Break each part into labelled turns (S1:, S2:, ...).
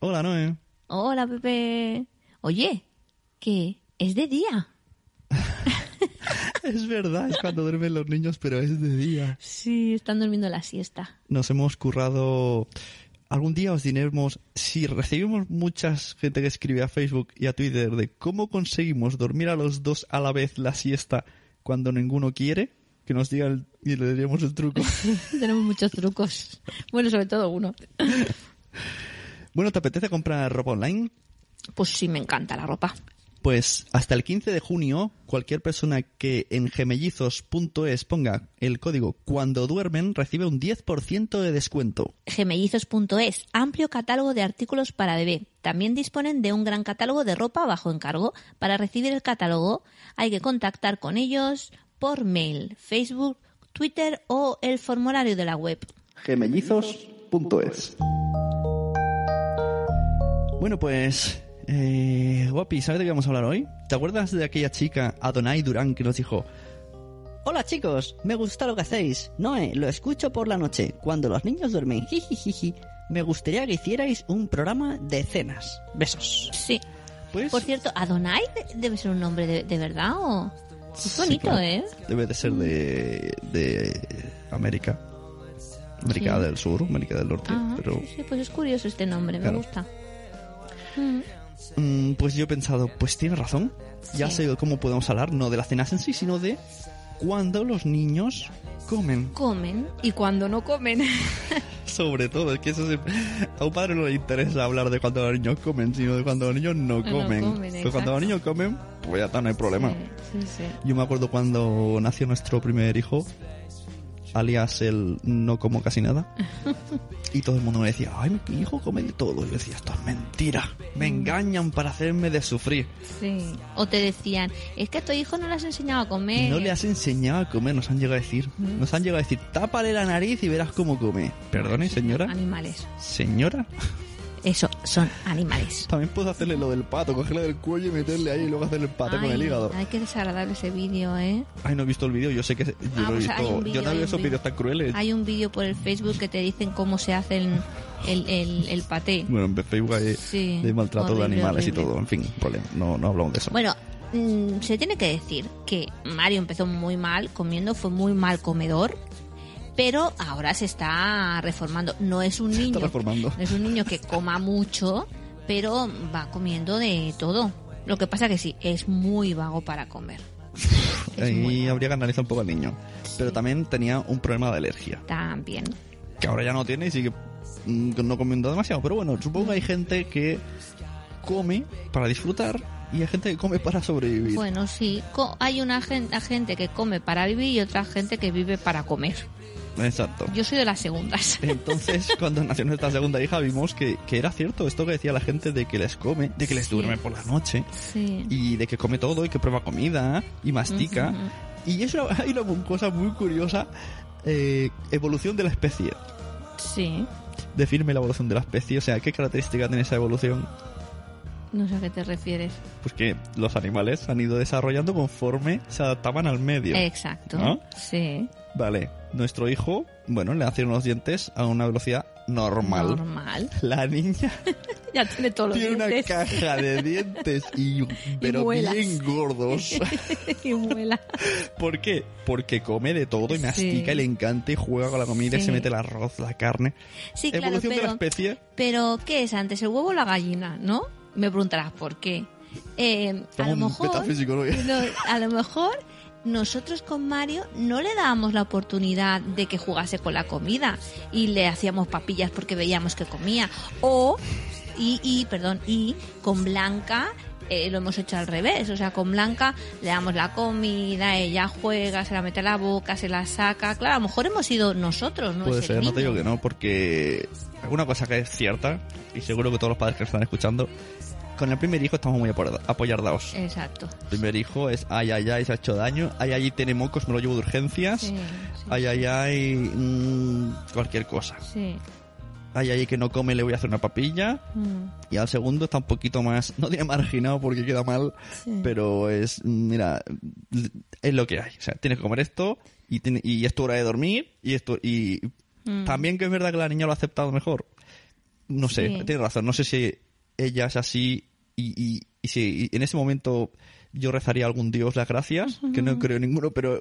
S1: Hola, Noé.
S2: Hola, Pepe. Oye, que es de día.
S1: Es verdad, es cuando duermen los niños, pero es de día.
S2: Sí, están durmiendo la siesta.
S1: Nos hemos currado... Algún día os diremos, si recibimos muchas gente que escribe a Facebook y a Twitter de cómo conseguimos dormir a los dos a la vez la siesta cuando ninguno quiere, que nos digan y le daríamos el truco.
S2: Tenemos muchos trucos. Bueno, sobre todo uno.
S1: bueno, ¿te apetece comprar ropa online?
S2: Pues sí, me encanta la ropa.
S1: Pues hasta el 15 de junio, cualquier persona que en gemellizos.es ponga el código cuando duermen recibe un 10% de descuento.
S2: Gemellizos.es, amplio catálogo de artículos para bebé. También disponen de un gran catálogo de ropa bajo encargo. Para recibir el catálogo hay que contactar con ellos por mail, Facebook, Twitter o el formulario de la web.
S1: gemellizos.es. Bueno, pues eh, Guapi, ¿sabes de qué vamos a hablar hoy? ¿Te acuerdas de aquella chica, Adonai Durán, que nos dijo
S3: Hola chicos, me gusta lo que hacéis. Noé, lo escucho por la noche, cuando los niños duermen. Jijijiji. Me gustaría que hicierais un programa de cenas. Besos.
S2: Sí.
S1: Pues
S2: Por cierto, Adonai debe ser un nombre de, de verdad o... Es
S1: Sí,
S2: bonito,
S1: claro.
S2: ¿eh?
S1: Debe de ser de, de América. América
S2: Sí.
S1: del Sur, América del Norte, pero
S2: sí, sí, pues es curioso este nombre,
S1: Claro.
S2: me gusta. Mm,
S1: pues yo he pensado, pues tiene razón. Ya
S2: Sí.
S1: sé cómo podemos hablar, no de las cenas en sí, sino de cuando los niños comen.
S2: Comen y cuando no comen.
S1: Sobre todo, es que eso se- a un padre no le interesa hablar de cuando los niños comen, sino de cuando los niños no
S2: No
S1: comen.
S2: comen,
S1: pues cuando los niños comen, pues ya está, no hay problema.
S2: Sí, sí, sí.
S1: Yo me acuerdo cuando nació nuestro primer hijo, alias el no como casi nada, y todo el mundo me decía, ay, mi hijo come de todo. Y yo decía, esto es mentira, me engañan para hacerme de sufrir.
S2: Sí. O te decían, es que a tu hijo no le has enseñado a comer.
S1: No le has enseñado a comer, nos han llegado a decir. Nos han llegado a decir, tápale la nariz y verás cómo come. Perdone, señora.
S2: Animales.
S1: Señora,
S2: Eso, son animales.
S1: también puedo hacerle lo del pato, cogerle del cuello y meterle ahí y luego hacerle el pato con el
S2: Ay,
S1: hígado.
S2: Ay, qué desagradable ese vídeo, ¿eh?
S1: Ay, no he visto el vídeo, yo sé que yo
S2: Ah,
S1: lo he
S2: pues
S1: visto.
S2: un
S1: yo no veo esos
S2: vídeo.
S1: vídeos tan crueles.
S2: Hay un vídeo por el Facebook que te dicen cómo se hace el, el, el, paté.
S1: Bueno, en Facebook hay
S2: Sí,
S1: de maltrato de
S2: horrible,
S1: animales y
S2: horrible.
S1: todo. En fin, problema. No, no hablamos de eso.
S2: Bueno, mm, se tiene que decir que Mario empezó muy mal comiendo, fue muy mal comedor, pero ahora se está reformando. No es un niño, no es un niño que coma mucho, pero va comiendo de todo. Lo que pasa que sí, es muy vago para comer.
S1: Ahí habría que analizar un poco al niño. Pero también tenía un problema de alergia.
S2: También.
S1: Que ahora ya no tiene y sigue mm, no comiendo demasiado. Pero bueno, supongo que hay gente que come para disfrutar y hay gente que come para sobrevivir.
S2: Bueno, sí, co- hay una gen- gente que come para vivir y otra gente que vive para comer.
S1: Exacto.
S2: Yo soy de las segundas.
S1: Entonces, cuando nació nuestra segunda hija, vimos que, que era cierto esto que decía la gente de que les come, de que les
S2: Sí.
S1: duerme por la noche
S2: Sí.
S1: y de que come todo y que prueba comida y mastica. Y eso hay una cosa muy curiosa, eh, evolución de la especie.
S2: Sí.
S1: Definirme la evolución de la especie, o sea, ¿qué característica tiene esa evolución?
S2: No sé a qué te refieres.
S1: Pues que los animales han ido desarrollando conforme se adaptaban al medio.
S2: Exacto.
S1: ¿No?
S2: Sí.
S1: Vale, nuestro hijo, bueno, le hacen los dientes a una velocidad normal.
S2: Normal.
S1: La niña
S2: Ya tiene todos los
S1: tiene una
S2: dientes.
S1: caja de dientes y pero
S2: muelas.
S1: bien gordos.
S2: y muela.
S1: ¿Por qué? Porque come de todo y
S2: Sí.
S1: mastica y le encanta y juega con la comida y se mete el arroz, la carne.
S2: Sí, claro,
S1: Evolución de la especie.
S2: pero ¿qué es antes, el huevo o la gallina? ¿No? Me preguntarás por qué. Eh, a lo mejor,
S1: metafísico, ¿no?
S2: a lo mejor nosotros con Mario no le dábamos la oportunidad de que jugase con la comida y le hacíamos papillas porque veíamos que comía. O, y, y perdón, y con Blanca eh, lo hemos hecho al revés. O sea, con Blanca le damos la comida, ella juega, se la mete a la boca, se la saca. Claro, a lo mejor hemos sido nosotros, no
S1: Puede
S2: es
S1: ser, no te digo que no, porque alguna cosa que es cierta, y seguro que todos los padres que nos están escuchando, con el primer hijo estamos muy apoyarda- apoyardaos.
S2: Exacto.
S1: El primer hijo es, ay, ay, ay, se ha hecho daño, ay, ay, tiene mocos, me lo llevo de urgencias,
S2: Sí, sí,
S1: ay, ay, ay, mm, cualquier cosa.
S2: sí.
S1: Ay, ay, que no come, le voy a hacer una papilla.
S2: Mm,
S1: Y al segundo está un poquito más, no tiene marginado porque queda mal,
S2: sí.
S1: pero es, mira, es lo que hay. O sea, tienes que comer esto y, tiene- y es tu hora de dormir y esto y
S2: Mm.
S1: también que es verdad que la niña lo ha aceptado mejor. no sé,
S2: Sí.
S1: tienes razón, no sé si ella es así y, y, y si en ese momento yo rezaría a algún dios las gracias, que no creo ninguno, pero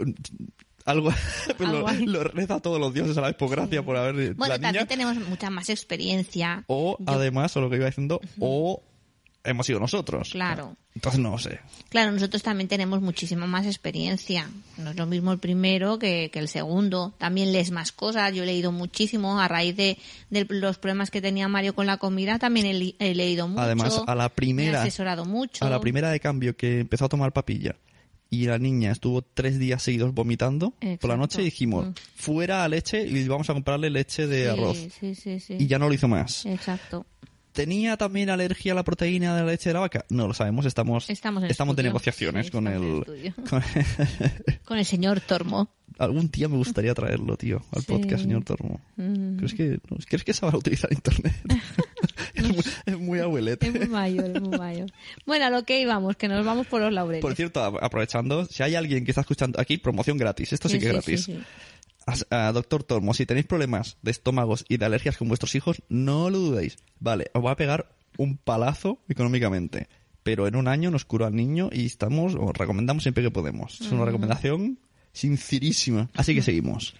S1: algo, pero
S2: Algo
S1: lo, lo reza a todos los dioses a la vez por gracia por haber
S2: Bueno,
S1: la niña.
S2: también tenemos mucha más experiencia.
S1: O
S2: Yo-
S1: además, o lo que iba diciendo, o hemos sido nosotros.
S2: Claro.
S1: Entonces no sé.
S2: Claro, nosotros también tenemos muchísima más experiencia. No es lo mismo el primero que, que el segundo. También lees más cosas. Yo he leído muchísimo a raíz de, de los problemas que tenía Mario con la comida. También he, leído mucho.
S1: Además, a la
S2: Me
S1: primera-
S2: he asesorado mucho.
S1: A la primera de cambio que empezó a tomar papilla y la niña estuvo tres días seguidos vomitando por la noche dijimos,
S2: Mm.
S1: fuera a leche y vamos a comprarle leche de
S2: Sí,
S1: arroz.
S2: Sí, sí, sí.
S1: Y ya no lo hizo más.
S2: Exacto.
S1: ¿Tenía también alergia a la proteína de la leche de la vaca? No lo sabemos, estamos,
S2: Estamos en
S1: de negociaciones
S2: Sí,
S1: con
S2: estamos
S1: el... con-
S2: Con el señor Tormo.
S1: Algún día me gustaría traerlo, tío, al
S2: Sí.
S1: podcast, señor Tormo.
S2: Mm.
S1: ¿Crees que, no, ¿Crees que sabrá utilizar internet? es, muy, es muy abuelete.
S2: Es muy mayor, es muy mayor. Bueno, a lo que íbamos, que nos vamos por los laureles.
S1: Por cierto, aprovechando, si hay alguien que está escuchando aquí, promoción gratis. Esto sí, que es gratis. Doctor Tormo, si tenéis problemas de estómagos y de alergias con vuestros hijos, no lo dudéis. Vale, os va a pegar un palazo económicamente. Pero en un año nos curó al niño y estamos, os recomendamos siempre que podemos. Es una recomendación sincerísima. Así que seguimos.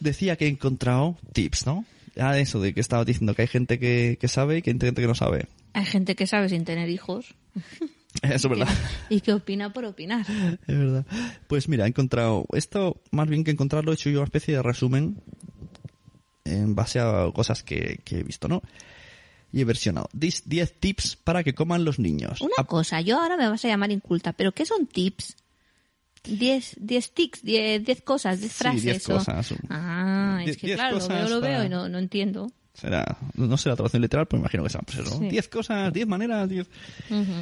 S1: Decía que he encontrado tips, ¿no? Ah, eso de que estaba diciendo que hay gente que, que sabe y que hay gente que no sabe.
S2: Hay gente que sabe sin tener hijos
S1: Eso es verdad.
S2: y que opina por opinar.
S1: Es verdad. Pues mira, he encontrado. Esto, más bien que encontrarlo, he hecho yo una especie de resumen en base a cosas que, que he visto, ¿no? Y he versionado. 10 10 tips para que coman los niños.
S2: Una
S1: Ah,
S2: cosa, yo ahora me vas a llamar inculta, pero ¿qué son tips? 10 10 tics, 10 10 cosas, 10
S1: Sí,
S2: frases.
S1: 10
S2: o-
S1: cosas.
S2: Ah, es
S1: Diez-
S2: que
S1: diez
S2: claro, lo veo, lo veo
S1: para-
S2: y no, no entiendo.
S1: Será, no sé la traducción literal, pero imagino que será pues eso.
S2: Sí.
S1: 10 cosas, 10 maneras, 10.
S2: Ujú.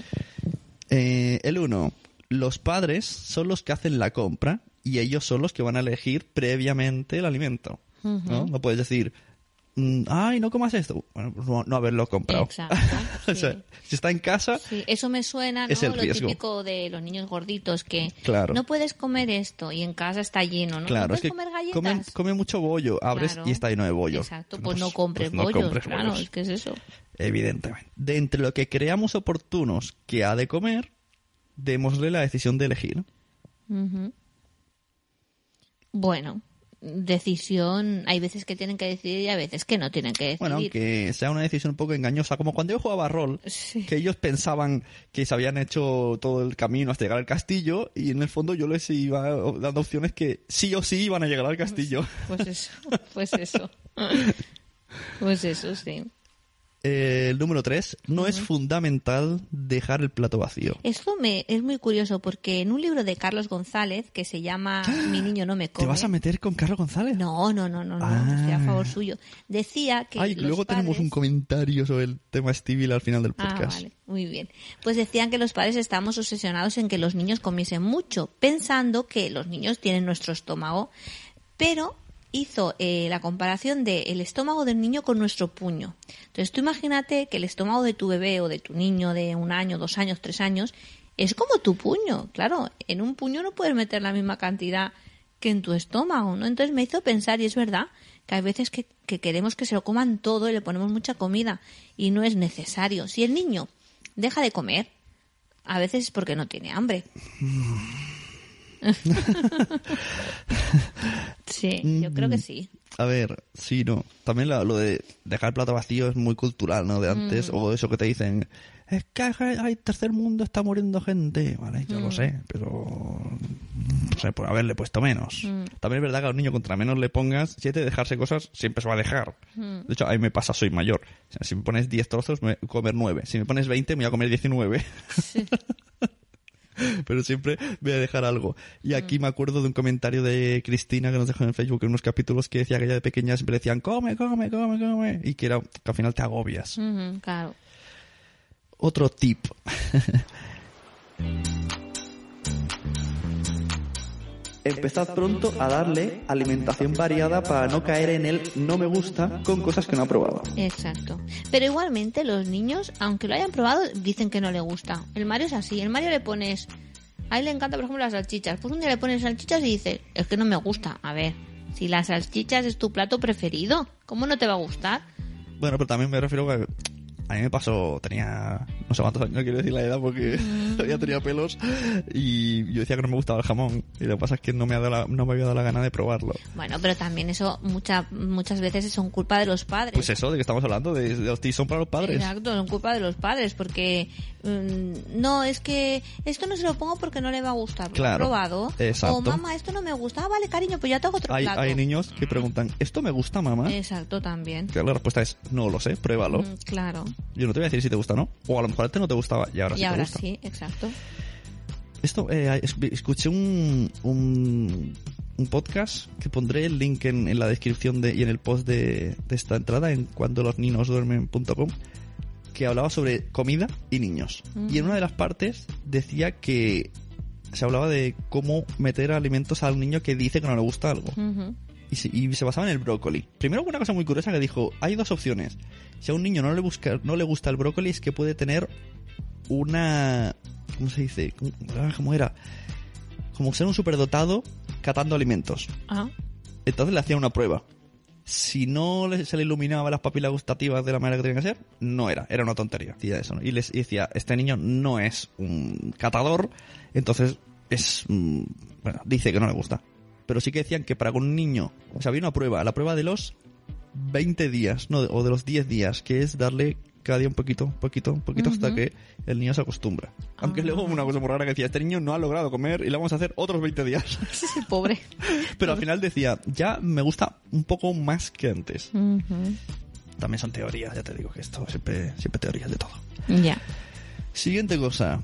S1: Eh, el 1. Los padres son los que hacen la compra y ellos son los que van a elegir previamente el alimento. ¿no? no puedes decir, ay, no comas esto. Bueno, pues no, no haberlo comprado.
S2: Exacto,
S1: o sea,
S2: sí.
S1: si está en casa,
S2: Sí, eso me suena, ¿no?
S1: Es el
S2: Lo
S1: riesgo.
S2: típico de los niños gorditos que
S1: Claro.
S2: no puedes comer esto y en casa está lleno, ¿no?
S1: claro,
S2: ¿No
S1: es
S2: puedes
S1: que
S2: comer galletas.
S1: come, come mucho bollo, abres
S2: Claro.
S1: y está lleno de bollo.
S2: Exacto, pues, no compres
S1: pues no
S2: bollos,
S1: compres
S2: claro,
S1: bollos.
S2: es eso.
S1: Evidentemente. De entre lo que creamos oportunos que ha de comer, démosle la decisión de elegir.
S2: Bueno, decisión, hay veces que tienen que decidir y hay veces que no tienen que decidir.
S1: Bueno, aunque sea una decisión un poco engañosa, como cuando yo jugaba a rol,
S2: Sí.
S1: que ellos pensaban que se habían hecho todo el camino hasta llegar al castillo y en el fondo yo les iba dando opciones que sí o sí iban a llegar al castillo.
S2: Pues eso, pues eso. Pues eso, sí.
S1: Eh, el número 3, no es fundamental dejar el plato vacío.
S2: Esto me es muy curioso porque en un libro de Carlos González que se llama Mi niño no me come.
S1: ¿Te vas a meter con Carlos González?
S2: No, no, no, no, no,
S1: Ah.
S2: estoy a favor suyo. Decía que
S1: Ay,
S2: los
S1: luego tenemos
S2: padres-
S1: un comentario sobre el tema Stevie al final del
S2: Ah,
S1: podcast.
S2: vale, muy bien. Pues decían que los padres estábamos obsesionados en que los niños comiesen mucho, pensando que los niños tienen nuestro estómago, pero hizo eh, la comparación de el estómago del niño con nuestro puño. Entonces tú imagínate que el estómago de tu bebé o de tu niño de un año, dos años, tres años es como tu puño. Claro, en un puño no puedes meter la misma cantidad que en tu estómago, ¿no? Entonces me hizo pensar, y es verdad, que hay veces que, que queremos que se lo coman todo y le ponemos mucha comida y no es necesario. Si el niño deja de comer, a veces es porque no tiene hambre. sí, yo creo que sí.
S1: A ver, sí, no. También la- lo de dejar el plato vacío es muy cultural, ¿no? De antes,
S2: Mm.
S1: o eso que te dicen, es que hay, tercer mundo, está muriendo gente. Vale, yo
S2: Mm.
S1: lo sé, pero... No sé, por haberle puesto menos.
S2: Mm.
S1: También es verdad que a un niño contra menos le pongas, si hay de dejarse cosas, siempre se va a dejar.
S2: Mm.
S1: De hecho, a mí me pasa, soy mayor. O sea, si me pones 10 trozos, me voy a comer 9. Si me pones 20, me voy a comer 19. pero siempre voy a dejar algo. Y aquí
S2: Mm.
S1: me acuerdo de un comentario de Cristina que nos dejó en Facebook en unos capítulos que decía que ella de pequeña siempre decían come, come, come, come. Y que era que al final te agobias.
S2: Claro.
S1: Otro tip. Empezad pronto a darle alimentación variada para no caer en el no me gusta con cosas que no ha probado.
S2: Exacto. Pero igualmente los niños, aunque lo hayan probado, dicen que no le gusta. El Mario es así. El Mario le pones... A él le encanta, por ejemplo, las salchichas. Pues un día le pones salchichas y dice, es que no me gusta. A ver, si las salchichas es tu plato preferido, ¿cómo no te va a gustar?
S1: Bueno, pero también me refiero a que a mí me pasó, tenía no sé cuántos años, no quiero decir la edad porque todavía tenía pelos y yo decía que no me gustaba el jamón y lo que pasa es que no me, ha dado la- no me había dado la gana de probarlo.
S2: Bueno, pero también eso mucha, muchas veces son culpa de los padres.
S1: Pues eso, de que estamos hablando, de, de los son para los padres.
S2: Exacto, son culpa de los padres, porque mm, no, es que esto no se lo pongo porque no le va a gustar. ¿Lo
S1: Claro,
S2: ha probado?
S1: exacto.
S2: O mamá, esto no me gusta. Ah, vale, cariño, pues ya tengo otro
S1: Hay,
S2: plato.
S1: hay niños que preguntan, ¿esto me gusta, mamá?
S2: Exacto, también.
S1: Que la respuesta es, no lo sé, pruébalo.
S2: Mm, claro.
S1: Yo no te voy a decir si te gusta o no. O a lo mejor antes no te gustaba y ahora
S2: y
S1: sí te
S2: ahora
S1: gusta.
S2: sí, exacto.
S1: Esto, eh, es- escuché un, un, un podcast que pondré el link en, en la descripción de, y en el post de, de esta entrada en cuando los niños duermen.com que hablaba sobre comida y niños. Y en una de las partes decía que se hablaba de cómo meter alimentos al niño que dice que no le gusta algo. Y se, y se basaba en el brócoli. Primero una cosa muy curiosa que dijo, hay dos opciones. Si a un niño no le, busca, no le gusta el brócoli es que puede tener una... ¿Cómo se dice? ¿Cómo, ah, cómo era? Como ser un superdotado catando alimentos.
S2: Ah,
S1: Entonces le hacía una prueba. Si no se le iluminaba las papilas gustativas de la manera que tenía que ser, no era, era una tontería. Decía eso, ¿no? Y les y decía, este niño no es un catador, entonces es, mm, bueno, dice que no le gusta. Pero sí que decían que para un niño, o sea, había una prueba, la prueba de los 20 días, no, o de los 10 días, que es darle cada día un poquito, un poquito, un poquito hasta que el niño se acostumbra. Aunque
S2: Ah.
S1: luego una cosa muy rara que decía, este niño no ha logrado comer y le vamos a hacer otros 20 días.
S2: ese pobre.
S1: Pero al final decía, ya me gusta un poco más que antes. También son teorías, ya te digo que esto siempre, siempre teorías de todo.
S2: Ya.
S1: Siguiente cosa.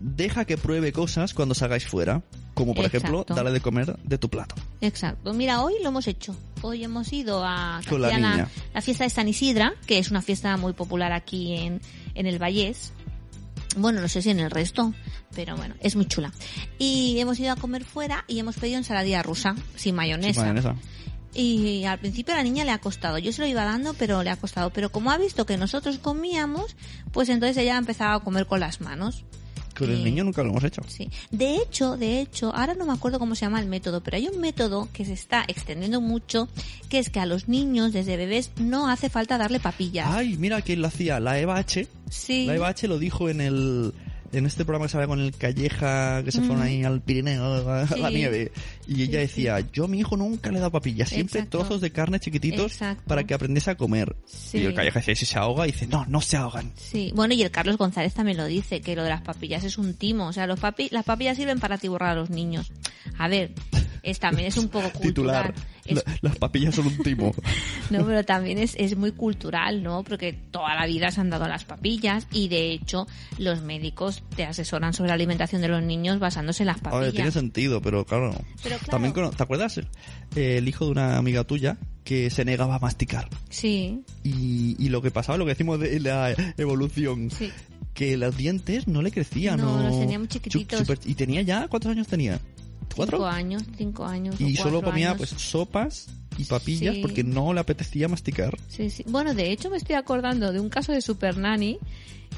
S1: Deja que pruebe cosas cuando salgáis fuera. Como por ejemplo, darle de comer de tu plato.
S2: Exacto. Mira, hoy lo hemos hecho. Hoy hemos ido a
S1: Con la
S2: hacían
S1: niña.
S2: la fiesta de San Isidra, que es una fiesta muy popular aquí en, en el Vallés. Bueno, no sé si en el resto, pero bueno, es muy chula. Y hemos ido a comer fuera y hemos pedido ensaladilla rusa, sin mayonesa.
S1: Sin mayonesa.
S2: Y al principio a la niña le ha costado. Yo se lo iba dando, pero le ha costado. Pero como ha visto que nosotros comíamos, pues entonces ella ha empezado a comer con las manos.
S1: Con el
S2: Y-
S1: niño nunca lo hemos hecho.
S2: Sí. De hecho, de hecho, ahora no me acuerdo cómo se llama el método, pero hay un método que se está extendiendo mucho, que es que a los niños desde bebés no hace falta darle papillas.
S1: Ay, mira quién lo hacía. La Eva H.
S2: sí.
S1: La Eva H lo dijo en el en este programa que se habla con el Calleja, que se fueron
S2: Mm.
S1: ahí al Pirineo, a
S2: Sí.
S1: la nieve. Y ella decía, yo a mi hijo nunca le he dado papillas, siempre
S2: Exacto.
S1: trozos de carne chiquititos
S2: Exacto.
S1: para que aprendiese a comer. Y el Calleja decía, si se ahoga, y dice, no, no se ahogan.
S2: Sí, bueno, y el Carlos González también lo dice, que lo de las papillas es un timo. O sea, los papi las papillas sirven para atiborrar a los niños. A ver, es, también es un poco cultural.
S1: Titular,
S2: Es-
S1: "La- las papillas son un timo.
S2: No, pero también es, es muy cultural, ¿no? Porque toda la vida se han dado las papillas y de hecho los médicos te asesoran sobre la alimentación de los niños basándose en las papillas.
S1: ver, tiene sentido, pero claro.
S2: Pero claro.
S1: También, ¿te acuerdas? Eh, el hijo de una amiga tuya que se negaba a masticar.
S2: Sí,
S1: Y, y lo que pasaba, lo que decimos de la evolución,
S2: sí.
S1: que los dientes no le crecían.
S2: No,
S1: o-
S2: los tenía muy chiquititos.
S1: Super- y tenía ya, ¿cuántos años tenía? ¿Cuatro?
S2: Cinco años, cinco años.
S1: y solo comía
S2: años.
S1: pues sopas y papillas
S2: Sí.
S1: porque no le apetecía masticar.
S2: Sí, sí. Bueno, de hecho me estoy acordando de un caso de Super Nanny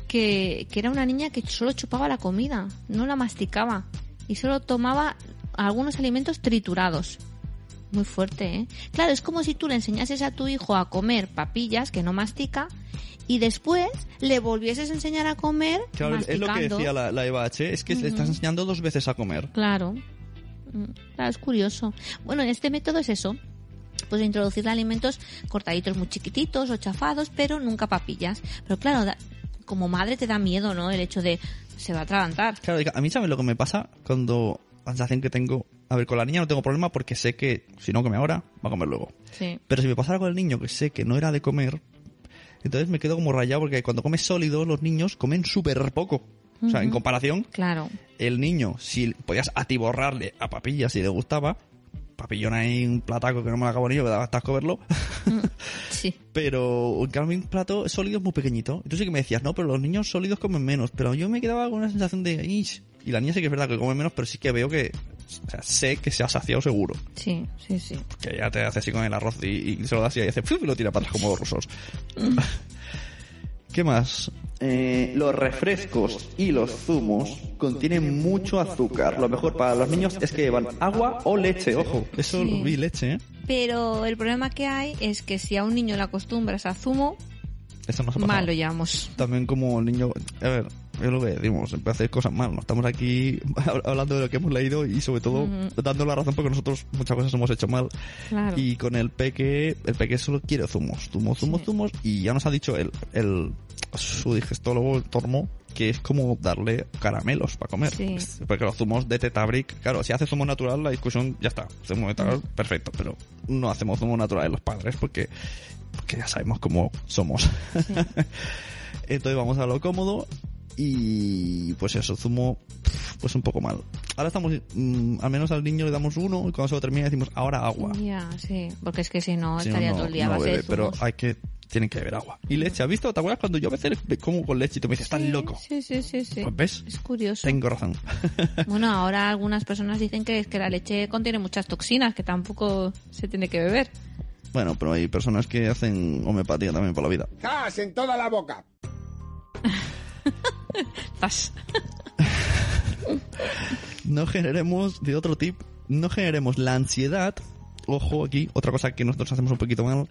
S2: que, que era una niña que solo chupaba la comida, no la masticaba y solo tomaba algunos alimentos triturados. Muy fuerte, ¿eh? Claro, es como si tú le enseñases a tu hijo a comer papillas que no mastica y después le volvieses a enseñar a comer
S1: Claro, es lo que decía la, la Eva H, es que le estás enseñando dos veces a comer.
S2: Claro. Mm, Claro, es curioso. Bueno, este método es eso. Pues introducir alimentos cortaditos muy chiquititos o chafados, pero nunca papillas. Pero claro, da- como madre te da miedo, ¿no? El hecho de se va a atragantar.
S1: Claro, a mí sabes lo que me pasa cuando la sensación que tengo, a ver, con la niña no tengo problema porque sé que si no come ahora, va a comer luego.
S2: Sí.
S1: Pero si me pasara con el niño que sé que no era de comer, entonces me quedo como rayado porque cuando comes sólido los niños comen súper poco. O sea, en comparación,
S2: Claro.
S1: el niño, si podías atiborrarle a papillas si le gustaba, papillón ahí un plataco que no me lo acabo ni yo, que daba hasta verlo,
S2: Sí.
S1: pero en cambio un plato sólido es muy pequeñito. Entonces sí que me decías, no, pero los niños sólidos comen menos, pero yo me quedaba con una sensación de, "Ish". y la niña sí que es verdad que come menos, pero sí que veo que, o sea, sé que se ha saciado seguro.
S2: Sí, sí, sí.
S1: Que ya te hace así con el arroz y, y se lo das y hace y lo tira para atrás como los rusos. ¿Qué más? Eh, los refrescos y los zumos contienen mucho azúcar. Lo mejor para los niños es que llevan agua o leche, ojo. Eso
S2: Sí.
S1: vi leche, ¿eh?
S2: Pero el problema que hay es que si a un niño le acostumbras a zumo,
S1: Eso nos ha pasado.
S2: mal lo llamamos.
S1: También como el niño... A ver, es lo que decimos, siempre hacer cosas mal. No estamos aquí hablando de lo que hemos leído y sobre todo
S2: Ujú.
S1: dando la razón porque nosotros muchas cosas hemos hecho mal.
S2: Claro.
S1: Y con el peque, el peque solo quiere zumos, zumos, zumos,
S2: Sí.
S1: zumos. Y ya nos ha dicho el, el, su digestólogo, el tormo, que es como darle caramelos para comer.
S2: Sí.
S1: Porque los zumos de Tetabric, claro, si hace zumo natural, la discusión ya está. Zumo natural, perfecto. Pero no hacemos zumo natural los padres porque, porque ya sabemos cómo somos. Entonces vamos a lo cómodo y pues eso, zumo pues un poco mal. Ahora estamos, mm, al menos al niño le damos uno y cuando se lo termina decimos ahora agua.
S2: Ya, sí. Porque es que si no,
S1: Si
S2: estaría
S1: no-
S2: todo el día a
S1: no
S2: base
S1: bebe,
S2: de
S1: pero hay que, tienen que beber agua. Y leche, ¿has visto? ¿Te acuerdas cuando yo a veces como con leche y tú me dices, estás
S2: Sí,
S1: loco?
S2: Sí, sí, sí, sí.
S1: Pues ves,
S2: Es curioso.
S1: tengo razón.
S2: Bueno, ahora algunas personas dicen que es que la leche contiene muchas toxinas que tampoco se tiene que beber.
S1: bueno, pero hay personas que hacen homeopatía también por la vida.
S4: ¡Gas en toda la boca!
S1: No generemos, de otro tip, no generemos la ansiedad, ojo aquí, otra cosa que nosotros hacemos un poquito mal,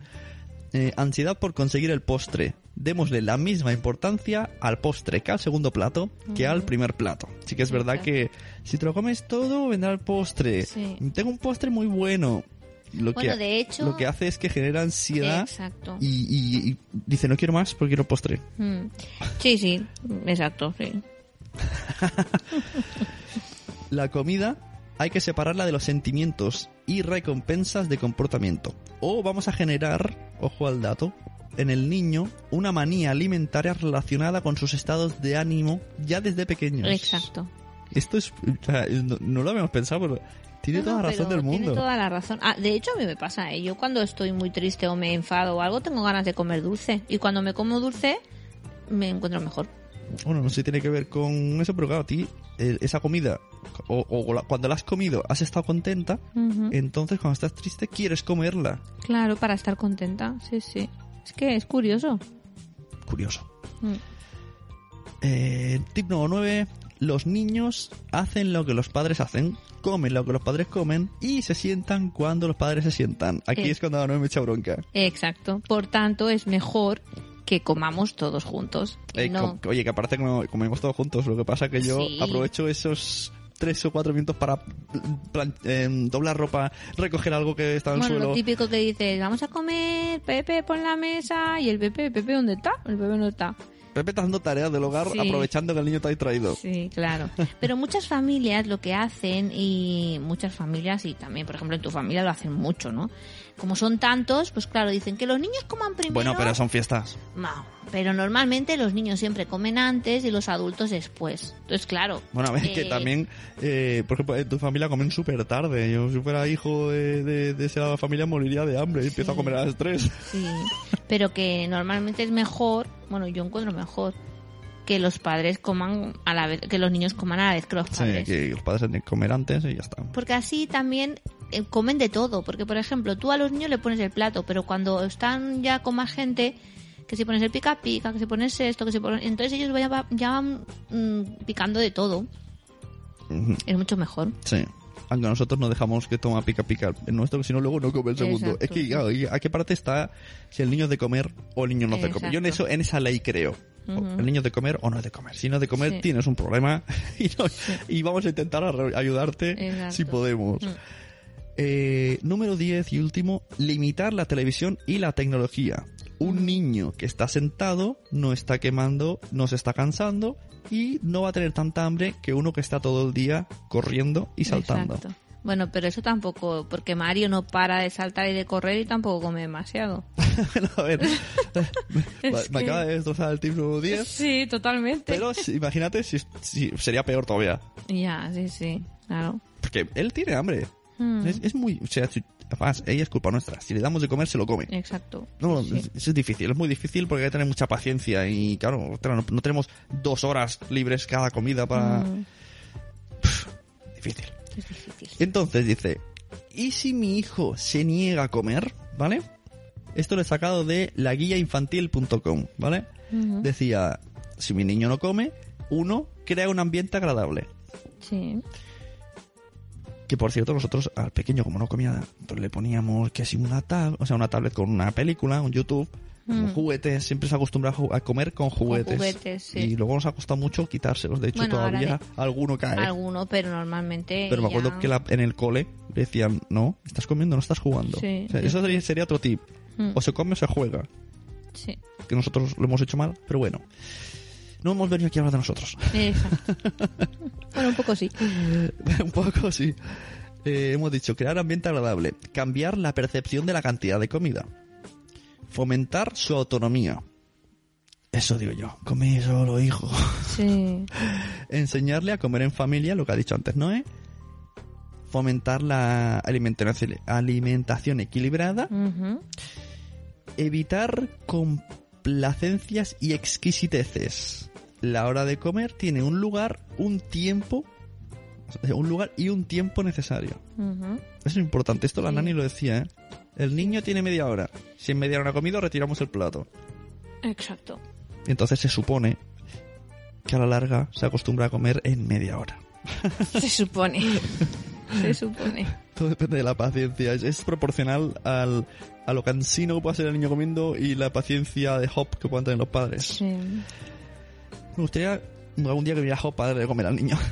S1: eh, ansiedad por conseguir el postre. Démosle la misma importancia al postre que al segundo plato que al primer plato. Sí que es verdad que si te lo comes todo, vendrá el postre.
S2: Sí.
S1: Tengo un postre muy bueno. Lo
S2: Bueno,
S1: que,
S2: de hecho-
S1: Lo que hace es que genera ansiedad
S2: Exacto.
S1: y, y- y dice, no quiero más porque quiero postre.
S2: Mm. Sí, sí, exacto, sí.
S1: La comida hay que separarla de los sentimientos y recompensas de comportamiento. O vamos a generar, ojo al dato, en el niño una manía alimentaria relacionada con sus estados de ánimo ya desde pequeños.
S2: Exacto.
S1: Esto es... no, no lo habíamos pensado, pero tiene
S2: No,
S1: toda la razón del mundo.
S2: Tiene toda la razón. Ah, de hecho, a mí me pasa, ¿eh? Yo cuando estoy muy triste o me enfado o algo, tengo ganas de comer dulce. Y cuando me como dulce, me encuentro mejor.
S1: Bueno, no sé si tiene que ver con eso, pero claro, a ti eh, esa comida, o, o la- cuando la has comido, has estado contenta,
S2: Ujú.
S1: entonces cuando estás triste quieres comerla.
S2: Claro, para estar contenta. Sí, sí. Es que es curioso.
S1: Curioso.
S2: Mm.
S1: Eh, tip número 9. Los niños hacen lo que los padres hacen, comen lo que los padres comen y se sientan cuando los padres se sientan. Aquí
S2: Eh.
S1: es cuando no me echa bronca.
S2: Exacto. Por tanto, es mejor que comamos todos juntos. Y
S1: Eh,
S2: no-
S1: oye, que aparte que comemos todos juntos, lo que pasa que yo
S2: Sí.
S1: aprovecho esos tres o cuatro minutos para em, doblar ropa, recoger algo que está en el
S2: Bueno,
S1: suelo.
S2: lo típico que dices, vamos a comer, Pepe, pon la mesa, y el Pepe, Pepe, ¿dónde está? El Pepe no está.
S1: Pepe está haciendo tareas del hogar
S2: Sí.
S1: aprovechando que el niño está distraído.
S2: Sí, claro. Pero muchas familias lo que hacen, y muchas familias, y también, por ejemplo, en tu familia lo hacen mucho, ¿no? Como son tantos, pues claro, dicen que los niños coman primero.
S1: Bueno, pero son fiestas.
S2: No, pero normalmente los niños siempre comen antes y los adultos después. Entonces, claro.
S1: Bueno, a ver, que
S2: eh,
S1: también, eh, por ejemplo, en tu familia comen súper tarde. Yo, si fuera hijo de, de, de esa familia, moriría de hambre y empiezo a comer a las tres.
S2: Sí, pero que normalmente es mejor, bueno, yo encuentro mejor que los padres coman a la vez, que los niños coman a la vez que los
S1: Sí,
S2: padres.
S1: que los padres tienen que comer antes y ya está.
S2: Porque así también eh, comen de todo. Porque, por ejemplo, tú a los niños le pones el plato, pero cuando están ya con más gente, que si pones el pica pica, que si pones esto, que si pones... Entonces ellos ya, ya van mm, picando de todo. Es mucho mejor.
S1: Sí. Aunque nosotros no dejamos que toma pica pica el nuestro, si no luego no come el segundo.
S2: Exacto,
S1: es que,
S2: sí.
S1: claro, ¿y ¿a qué parte está si el niño es de comer o el niño no es de comer? Yo en eso, en esa ley creo. El niño es de comer o no es de comer. Si no es de comer,
S2: Sí.
S1: tienes un problema y, no- y vamos a intentar ayudarte
S2: Exacto.
S1: si podemos.
S2: Mm.
S1: Eh, número 10 y último, limitar la televisión y la tecnología. Un niño que está sentado no está quemando, no se está cansando y no va a tener tanta hambre que uno que está todo el día corriendo y saltando.
S2: Exacto. Bueno, pero eso tampoco, porque Mario no para de saltar y de correr y tampoco come demasiado.
S1: a ver, me,
S2: Es
S1: me
S2: que-
S1: acaba de destrozar el tip número 10,
S2: Sí, totalmente.
S1: pero imagínate si, si sería peor todavía.
S2: Ya, sí, sí, claro.
S1: Porque él tiene hambre.
S2: Mm,
S1: Es, es muy... O sea, si- además, ella es culpa nuestra. Si le damos de comer, se lo come.
S2: Exacto.
S1: No,
S2: Sí.
S1: es, es difícil, es muy difícil porque hay que tener mucha paciencia y claro, no, no tenemos dos horas libres cada comida para...
S2: Mm,
S1: Difícil.
S2: es difícil.
S1: Entonces dice, ¿y si mi hijo se niega a comer? ¿Vale? Esto lo he sacado de la guía infantil.com, ¿vale?
S2: Ujú.
S1: Decía, si mi niño no come, uno, crea un ambiente agradable.
S2: Sí.
S1: Que por cierto, nosotros al pequeño, como no comía, pues le poníamos que si una tab, o sea, una tablet con una película, un YouTube,
S2: Mm.
S1: juguetes, siempre se acostumbra a comer con juguetes.
S2: juguetes, sí.
S1: Y luego nos ha costado mucho quitárselos. De hecho,
S2: Bueno,
S1: todavía
S2: de-
S1: alguno cae.
S2: Alguno, pero normalmente.
S1: Pero me
S2: ya-
S1: acuerdo que la- en el cole decían, no, estás comiendo, no estás jugando.
S2: Sí,
S1: O sea,
S2: sí,
S1: eso sería, sería otro tip.
S2: Mm.
S1: O se come o se juega.
S2: Sí,
S1: Que nosotros lo hemos hecho mal, pero bueno. No hemos venido aquí a hablar de nosotros.
S2: exacto. bueno, un poco sí.
S1: Un poco, sí. Eh, hemos dicho crear ambiente agradable, cambiar la percepción de la cantidad de comida, fomentar su autonomía. Eso digo yo, come solo, hijo.
S2: Sí.
S1: Enseñarle a comer en familia, lo que ha dicho antes Noé. Fomentar la alimentación, alimentación equilibrada. Evitar complacencias y exquisiteces. La hora de comer tiene un lugar, un tiempo, un lugar y un tiempo necesario.
S2: Ujú.
S1: Eso es importante. Esto la
S2: Sí.
S1: nani lo decía, ¿eh? El niño tiene media hora. Si en media hora no ha comido, retiramos el plato.
S2: Exacto.
S1: Y entonces se supone que a la larga se acostumbra a comer en media hora.
S2: Se supone. Se supone.
S1: Todo depende de la paciencia. Es, es proporcional al, a lo cansino que pueda ser el niño comiendo y la paciencia de hop que puedan tener los padres.
S2: Sí.
S1: Me gustaría algún día que viera hop para darle de comer al niño.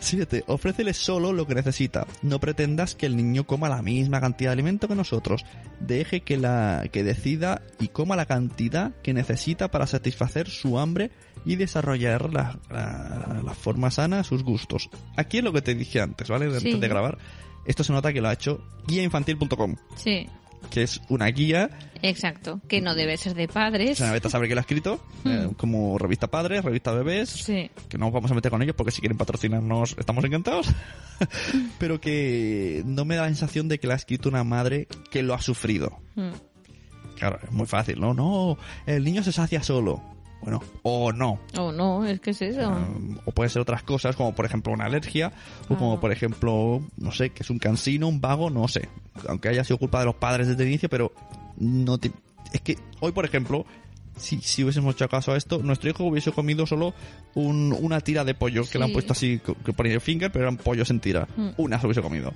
S1: Siete. Ofrécele solo lo que necesita. No pretendas que el niño coma la misma cantidad de alimento que nosotros. Deje que la que decida y coma la cantidad que necesita para satisfacer su hambre y desarrollar la, la- la forma sana a sus gustos. Aquí es lo que te dije antes, ¿vale? Antes
S2: Sí.
S1: de grabar. Esto se nota que lo ha hecho guiainfantil.com,
S2: Sí.
S1: Que es una guía
S2: Exacto. Que no debe ser de padres.
S1: o sea, a saber quién lo ha escrito, eh, como revista padres, revista bebés,
S2: Sí.
S1: que no vamos a meter con ellos porque si quieren patrocinarnos estamos encantados, pero que no me da la sensación de que la ha escrito una madre que lo ha sufrido.
S2: Mm.
S1: Claro, es muy fácil, ¿no? No, el niño se sacia solo. Bueno, o no.
S2: Oh, no, es que es eso.
S1: Um, o puede ser otras cosas, como por ejemplo una alergia, o como
S2: Ah.
S1: por ejemplo, no sé, que es un cansino, un vago, no sé. Aunque haya sido culpa de los padres desde el inicio, pero no te... Es que hoy, por ejemplo, si, si hubiésemos hecho caso a esto, nuestro hijo hubiese comido solo un- una tira de pollo, que le han puesto así, que ponía el finger, pero eran pollos en tira.
S2: Mm.
S1: Una se hubiese comido.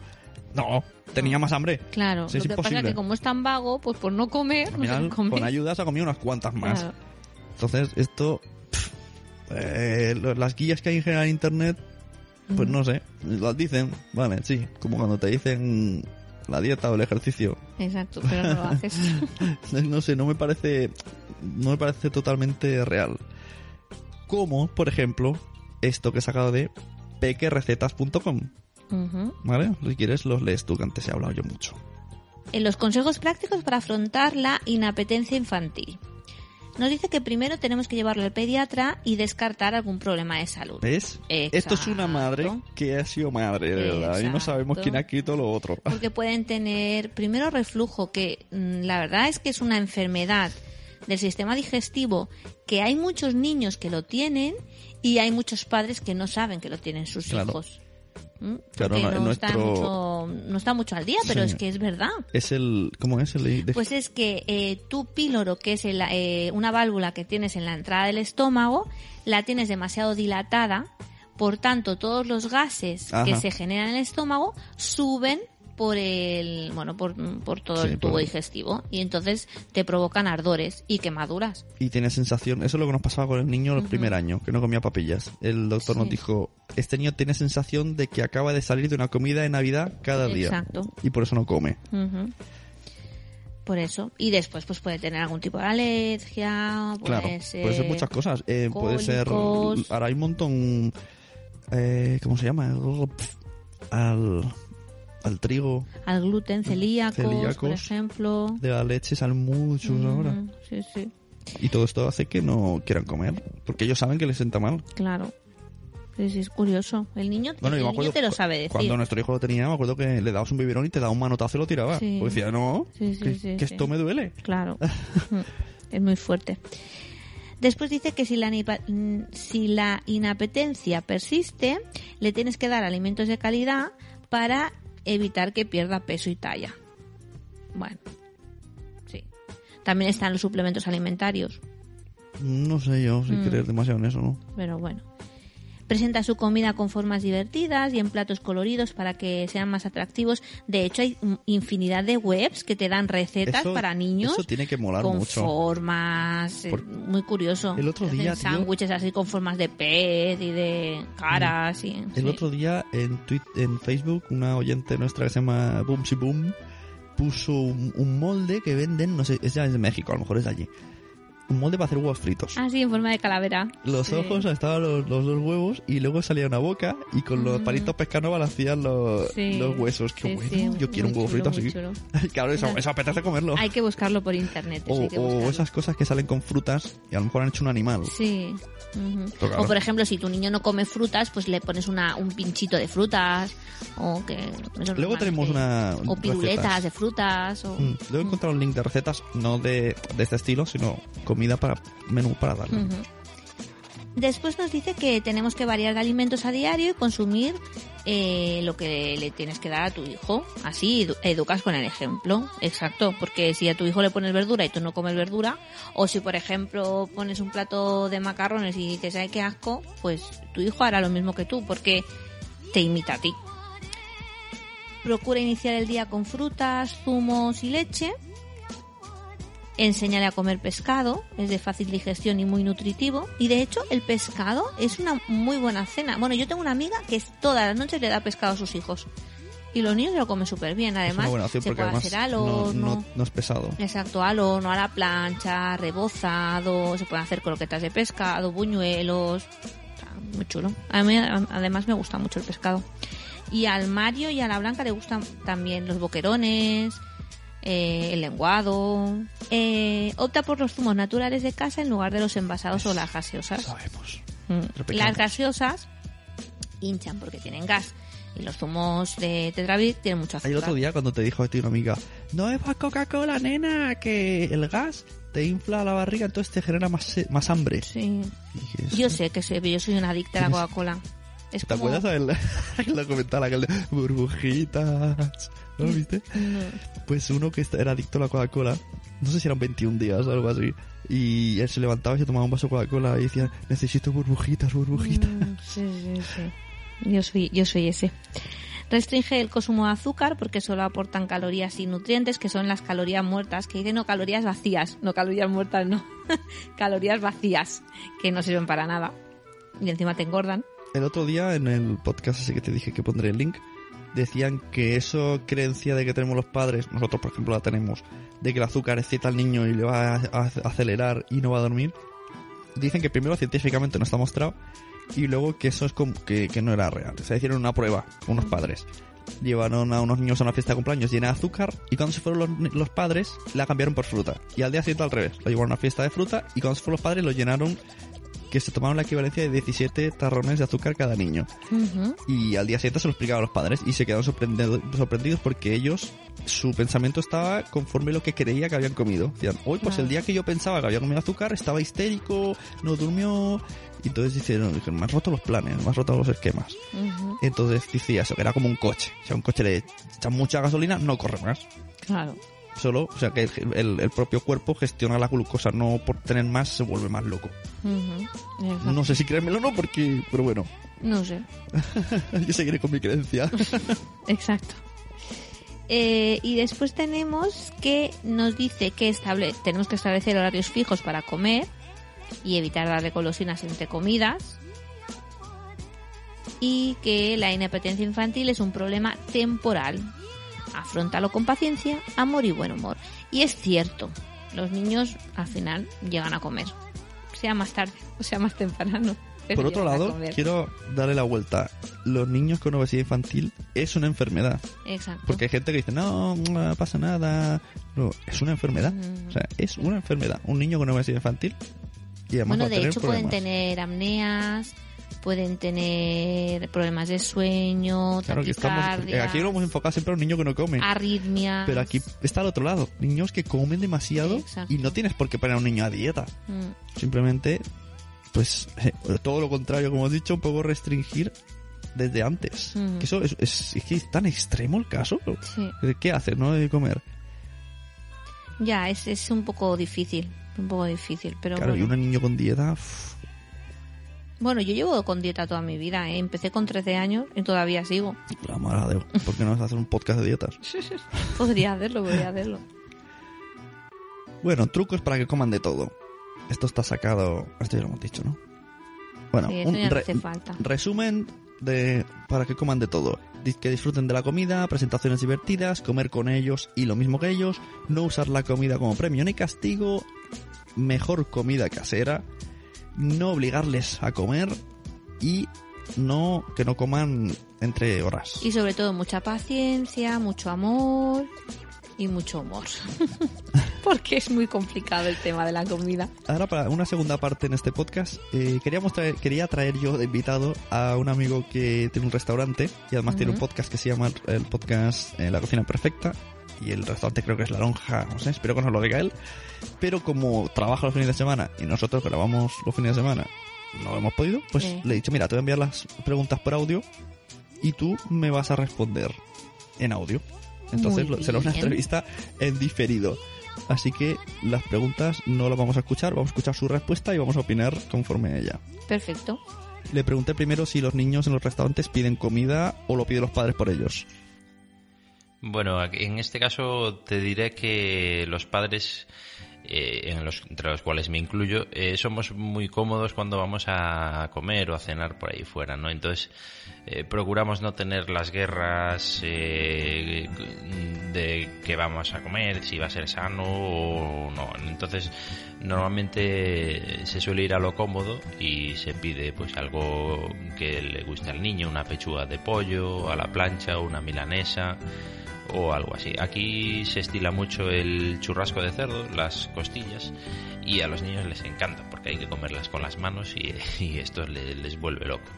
S1: No, tenía más hambre.
S2: Claro. Lo
S1: es
S2: que pasa es que como es tan vago, pues por no comer,
S1: Al
S2: no se come.
S1: con ayuda se ha comido unas cuantas más.
S2: Claro.
S1: Entonces, esto... pff, eh, las guías que hay en general en internet pues no sé, las dicen, vale, sí, como cuando te dicen la dieta o el ejercicio.
S2: Exacto, pero no lo haces.
S1: No sé, no me parece no me parece totalmente real. Como, por ejemplo, esto que he sacado de pequerecetas.com,
S2: Ujú.
S1: ¿vale? Si quieres los lees tú, que antes he hablado yo mucho.
S2: En los consejos prácticos para afrontar la inapetencia infantil. Nos dice que primero tenemos que llevarlo al pediatra y descartar algún problema de salud.
S1: ¿Ves? Esto es una madre que ha sido madre, de verdad, y no sabemos quién ha escrito lo otro.
S2: Porque pueden tener primero reflujo, que mm, la verdad es que es una enfermedad del sistema digestivo que hay muchos niños que lo tienen y hay muchos padres que no saben que lo tienen sus
S1: Claro.
S2: hijos. ¿Mm?
S1: Claro, no-
S2: no, está
S1: nuestro-
S2: mucho, no está mucho al día, pero
S1: Sí.
S2: es que es verdad.
S1: Es el... ¿Cómo es el...? de-
S2: Pues es que eh, tu píloro, que es el, eh, una válvula que tienes en la entrada del estómago, la tienes demasiado dilatada, por tanto todos los gases que se generan en el estómago suben por el bueno por, por todo
S1: Sí,
S2: el tubo
S1: por-
S2: digestivo y entonces te provocan ardores y quemaduras
S1: y tiene sensación, eso es lo que nos pasaba con el niño el primer año, que no comía papillas. El doctor nos dijo, este niño tiene sensación de que acaba de salir de una comida de Navidad cada día.
S2: Exacto.
S1: Y por eso no come.
S2: Por eso y después pues puede tener algún tipo de alergia puede
S1: claro,
S2: ser
S1: puede ser muchas cosas. Eh, puede ser, ahora hay un montón, eh, ¿cómo se llama? Al, al trigo
S2: al gluten celíacos, por
S1: Celíacos.
S2: ejemplo
S1: de la leche salen muchos ahora.
S2: Sí sí
S1: Y todo esto hace que no quieran comer, porque ellos saben que les sienta mal.
S2: Claro. Sí, sí, es curioso. El niño,
S1: Bueno,
S2: el
S1: yo me
S2: niño
S1: acuerdo
S2: te lo sabe decir.
S1: Cuando nuestro hijo lo tenía, me acuerdo que le dabas un biberón y te daba un manotazo y lo tiraba.
S2: Sí.
S1: Porque decía, no,
S2: Sí, sí,
S1: que,
S2: sí,
S1: que esto me duele.
S2: Claro. Es muy fuerte. Después dice que si la, mm, si la inapetencia persiste, le tienes que dar alimentos de calidad para evitar que pierda peso y talla. Bueno, sí. También están los suplementos alimentarios,
S1: No sé yo si
S2: Mm.
S1: creer demasiado en eso, ¿no?
S2: pero bueno. Presenta su comida con formas divertidas y en platos coloridos para que sean más atractivos. De hecho, hay infinidad de webs que te dan recetas
S1: Eso-
S2: para niños
S1: eso tiene que molar
S2: con
S1: mucho.
S2: formas. eh,
S1: Por-
S2: muy curioso.
S1: El otro
S2: Hacen
S1: día, tío-
S2: sándwiches así con formas de pez y de caras. y-
S1: El
S2: sí.
S1: otro día en, Twitter, en Facebook, una oyente nuestra que se llama Boomsy Boom puso un, un molde que venden, no sé, es ya de México, a lo mejor es de allí. Un molde para hacer huevos fritos.
S2: Ah, sí, en forma de calavera.
S1: Los
S2: Sí.
S1: ojos estaban los, los dos huevos y luego salía una boca y con los
S2: Mm.
S1: palitos pescanova le hacían los,
S2: Sí.
S1: los huesos. Qué
S2: Sí,
S1: bueno, yo quiero un huevo frito
S2: chulo,
S1: así. claro, eso, eso apetece comerlo.
S2: Hay que buscarlo por internet. eso
S1: O, esas cosas que salen con frutas y a lo mejor han hecho un animal.
S2: Sí.
S1: claro.
S2: O por ejemplo, si tu niño no come frutas, pues le pones una, un pinchito de frutas. O que.
S1: Luego tenemos una.
S2: O piruletas
S1: recetas.
S2: de frutas. O...
S1: Mm, Luego he encontrado un link de recetas, no de, de este estilo, sino comida para menú para darle.
S2: Después nos dice que tenemos que variar de alimentos a diario y consumir eh, lo que le tienes que dar a tu hijo. Así edu- educas con el ejemplo. Exacto. Porque si a tu hijo le pones verdura y tú no comes verdura, o si por ejemplo pones un plato de macarrones y dices, ay, qué asco, pues tu hijo hará lo mismo que tú porque te imita a ti. Procura iniciar el día con frutas, zumos y leche. Enséñale a comer pescado, es de fácil digestión y muy nutritivo. Y de hecho, el pescado es una muy buena cena. Bueno, yo tengo una amiga que todas las noches le da pescado a sus hijos. Y los niños lo comen súper bien. Además, se puede hacer al
S1: no,
S2: horno.
S1: no- no es pesado.
S2: Exacto, al horno, a la plancha, rebozado, se pueden hacer croquetas de pescado, buñuelos. Está Muy chulo. A mí, a- además, me gusta mucho el pescado. Y al Mario y a la Blanca le gustan también los boquerones, eh, el lenguado. Eh, opta por los zumos naturales de casa en lugar de los envasados o las gaseosas.
S1: Sabemos.
S2: Mm. Las gaseosas hinchan porque tienen gas. Y los zumos de Tetrabric tienen mucho azúcar.
S1: el otro día cuando te dijo a ti una amiga, no bebas Coca-Cola, nena, que el gas te infla la barriga, entonces te genera más, se- más hambre.
S2: Sí.
S1: Dije,
S2: Yo sé que pero yo soy una adicta a la Coca-Cola. Es
S1: ¿Te
S2: como...
S1: acuerdas del el documental aquel de burbujitas? ¿No lo viste?
S2: No.
S1: Pues uno que era adicto a la Coca-Cola, no sé si eran 21 días o algo así, y él se levantaba y se tomaba un vaso de Coca-Cola y decía, necesito burbujitas, burbujitas.
S2: Mm, sí, sí, sí. Yo soy, yo soy ese. Restringe el consumo de azúcar porque solo aportan calorías y nutrientes, que son las calorías muertas, que dicen no calorías vacías, no calorías muertas, no. calorías vacías, que no sirven para nada. Y encima te engordan.
S1: El otro día en el podcast ese que te dije que pondré el link, decían que eso creencia de que tenemos los padres, nosotros por ejemplo la tenemos, de que el azúcar excita al niño y le va a, acelerar y no va a dormir, dicen que primero científicamente no está mostrado y luego que eso es como que, que no era real. O hicieron una prueba unos padres. Llevaron a unos niños a una fiesta de cumpleaños llena de azúcar y cuando se fueron los, los padres la cambiaron por fruta. Y al día siguiente al revés. Lo llevaron a una fiesta de fruta y cuando se fueron los padres lo llenaron que se tomaron la equivalencia de 17 tarrones de azúcar cada niño. Y al día siguiente se lo explicaban a los padres y se quedaron sorprendido- sorprendidos porque ellos, su pensamiento estaba conforme lo que creía que habían comido. Decían, hoy pues el día que yo pensaba que había comido azúcar estaba histérico, no durmió. Y entonces dijeron, me has roto los planes, me has roto los esquemas.
S2: Ujú.
S1: Entonces decía eso, que era como un coche. A un coche le echan mucha gasolina, no corre más.
S2: Claro.
S1: Solo, o sea que el, el propio cuerpo gestiona la glucosa, no por tener más se vuelve más loco. No sé si creérmelo o no, porque, pero bueno,
S2: No sé.
S1: yo seguiré con mi creencia.
S2: Exacto. Eh, y después tenemos que nos dice que estable tenemos que establecer horarios fijos para comer y evitar darle golosinas entre comidas. Y que la inapetencia infantil es un problema temporal. Afrontalo con paciencia, amor y buen humor. Y es cierto, los niños al final llegan a comer. Sea más tarde o sea más temprano. pero
S1: Por otro lado, quiero darle la vuelta. Los niños con obesidad infantil es una enfermedad.
S2: Exacto.
S1: Porque hay gente que dice, no, no pasa nada. No, es una enfermedad.
S2: Mm.
S1: O sea, es una enfermedad. Un niño con obesidad infantil. Y además
S2: Bueno,
S1: va a
S2: de
S1: tener
S2: hecho
S1: problemas.
S2: pueden tener apneas, pueden tener problemas de sueño,
S1: Claro que estamos.
S2: taquicardia,
S1: Aquí lo hemos enfocado siempre a un niño que no come.
S2: arritmias.
S1: Pero aquí está al otro lado. Niños que comen demasiado y no tienes por qué poner a un niño a dieta.
S2: Mm,
S1: Simplemente, pues, eh, todo lo contrario, como has dicho, un poco restringir desde antes.
S2: Mm.
S1: Que eso es, es, es que es tan extremo el caso.
S2: sí.
S1: ¿Qué haces, no? De comer.
S2: Ya, es, es un poco difícil, un poco difícil, pero
S1: Claro, y un niño con dieta.
S2: Bueno, yo llevo con dieta toda mi vida, ¿eh? Empecé con 13 años y todavía sigo.
S1: La madre de Dios, ¿por qué no vas a hacer un podcast de dietas?
S2: Podría hacerlo, podría hacerlo.
S1: Bueno, trucos para que coman de todo. Esto está sacado. Esto ya lo hemos dicho, ¿no? Bueno,
S2: Sí, eso
S1: un
S2: ya no
S1: re-
S2: hace falta.
S1: resumen de para que coman de todo. Que disfruten de la comida, presentaciones divertidas, comer con ellos y lo mismo que ellos, no usar la comida como premio ni castigo, mejor comida casera, no obligarles a comer y no que no coman entre horas.
S2: Y sobre todo mucha paciencia, mucho amor y mucho humor. Porque es muy complicado el tema de la comida.
S1: Ahora para una segunda parte en este podcast, eh, queríamos traer, quería traer yo de invitado a un amigo que tiene un restaurante y además tiene un podcast que se llama el podcast eh, La Cocina Perfecta y el restaurante creo que es La Lonja, no sé, espero que nos lo diga él. Pero como trabaja los fines de semana y nosotros grabamos los fines de semana, no hemos podido, pues
S2: Sí.
S1: le he dicho, mira, te voy a enviar las preguntas por audio y tú me vas a responder en audio. Entonces lo- será una entrevista en diferido. Así que las preguntas no las vamos a escuchar, vamos a escuchar su respuesta y vamos a opinar conforme a ella.
S2: Perfecto.
S1: Le pregunté primero si los niños en los restaurantes piden comida o lo piden los padres por ellos.
S4: Bueno, en este caso te diré que los padres, eh, en los, entre los cuales me incluyo, eh, somos muy cómodos cuando vamos a comer o a cenar por ahí fuera, ¿no? Entonces, eh, procuramos no tener las guerras eh, de que vamos a comer, si va a ser sano o no. Entonces, normalmente se suele ir a lo cómodo y se pide pues algo que le guste al niño, una pechuga de pollo a la plancha una milanesa o algo así. Aquí se estila mucho el churrasco de cerdo, las costillas, y a los niños les encanta porque hay que comerlas con las manos y, y esto le- les vuelve loco.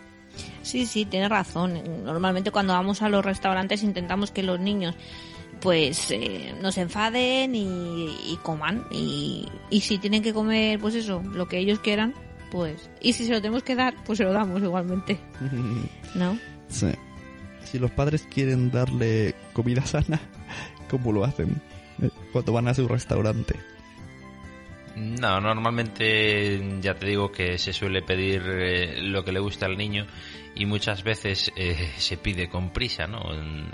S2: Sí, sí, tienes razón. Normalmente cuando vamos a los restaurantes intentamos que los niños pues eh, no se enfaden y, y coman. Y, y si tienen que comer, pues eso, lo que ellos quieran, pues... Y si se lo tenemos que dar, pues se lo damos igualmente, ¿no?
S1: sí. Si los padres quieren darle comida sana, ¿cómo lo hacen? Eh, Cuando van a su restaurante.
S4: No, normalmente ya te digo que se suele pedir eh, lo que le gusta al niño y muchas veces eh, se pide con prisa, ¿no?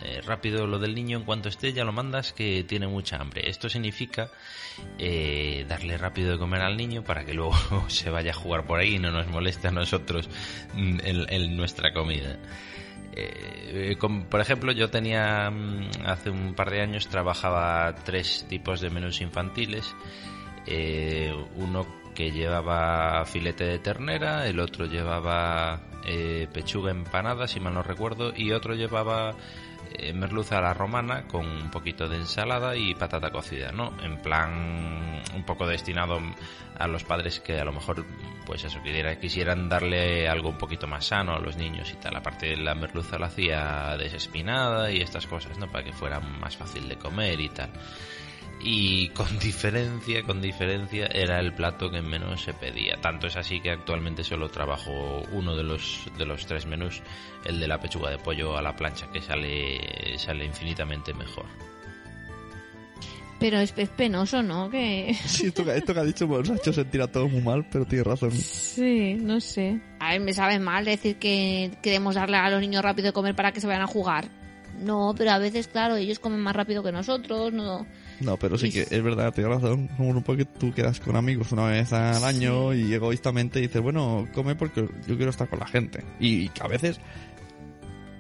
S4: Eh, rápido lo del niño, en cuanto esté ya lo mandas que tiene mucha hambre. Esto significa eh, darle rápido de comer al niño para que luego se vaya a jugar por ahí y no nos moleste a nosotros mm, en, nuestra comida. Com- por ejemplo, yo tenía mm, hace un par de años trabajaba tres tipos de menús infantiles. Eh, uno que llevaba filete de ternera, el otro llevaba eh, pechuga empanada, si mal no recuerdo, y otro llevaba eh, merluza a la romana con un poquito de ensalada y patata cocida, ¿no? En plan un poco destinado a los padres que a lo mejor, pues eso, quisiera- quisieran darle algo un poquito más sano a los niños y tal. Aparte la merluza la hacía desespinada y estas cosas, ¿no? Para que fuera más fácil de comer y tal y con diferencia, con diferencia, era el plato que menos se pedía. Tanto es así que actualmente solo trabajo uno de los de los tres menús, el de la pechuga de pollo a la plancha, que sale sale infinitamente mejor.
S2: Pero es, es penoso, ¿no? Que...
S1: Sí, esto, que- esto que ha dicho pues, nos ha hecho sentir a todos muy mal, pero tiene razón.
S2: Sí, no sé. A ver, me sabe mal decir que queremos darle a los niños rápido de comer para que se vayan a jugar. No, pero a veces, claro, ellos comen más rápido que nosotros, no...
S1: No, pero sí
S2: Y-
S1: que es verdad, tiene razón. Un poco que tú quedas con amigos una vez al año y egoístamente dices, bueno, come porque yo quiero estar con la gente. Y, que a veces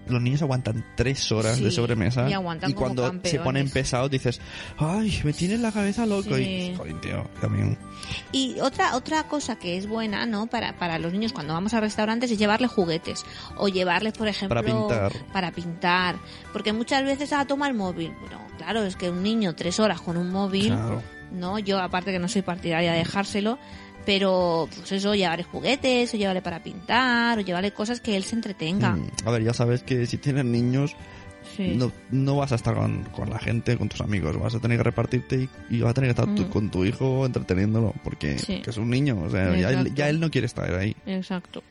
S1: los niños aguantan tres horas de sobremesa
S2: y como
S1: cuando se ponen pesados dices, ay, me tienes la cabeza loco.
S2: Sí.
S1: Y, joder, tío, también.
S2: Y otra otra cosa que es buena, ¿no? Para, para los niños cuando vamos a restaurantes es llevarles juguetes. O llevarles, por ejemplo...
S1: Para pintar.
S2: Para pintar. Porque muchas veces, ah, toma el móvil. Bueno, claro, es que un niño tres horas con un móvil...
S1: Claro.
S2: ¿no? Yo, aparte que no soy partidaria de dejárselo, pero pues eso, llevarle juguetes, o llevarle para pintar, o llevarle cosas que él se entretenga.
S1: Mm, A ver, ya sabes que si tienes niños,
S2: Sí.
S1: no, no vas a estar con, con la gente, con tus amigos. Vas a tener que repartirte y, y vas a tener que estar
S2: Mm.
S1: con tu hijo entreteniéndolo, porque
S2: Sí.
S1: que es un niño. O sea, ya él,
S2: Exacto.
S1: ya él no quiere estar ahí.
S2: Exacto.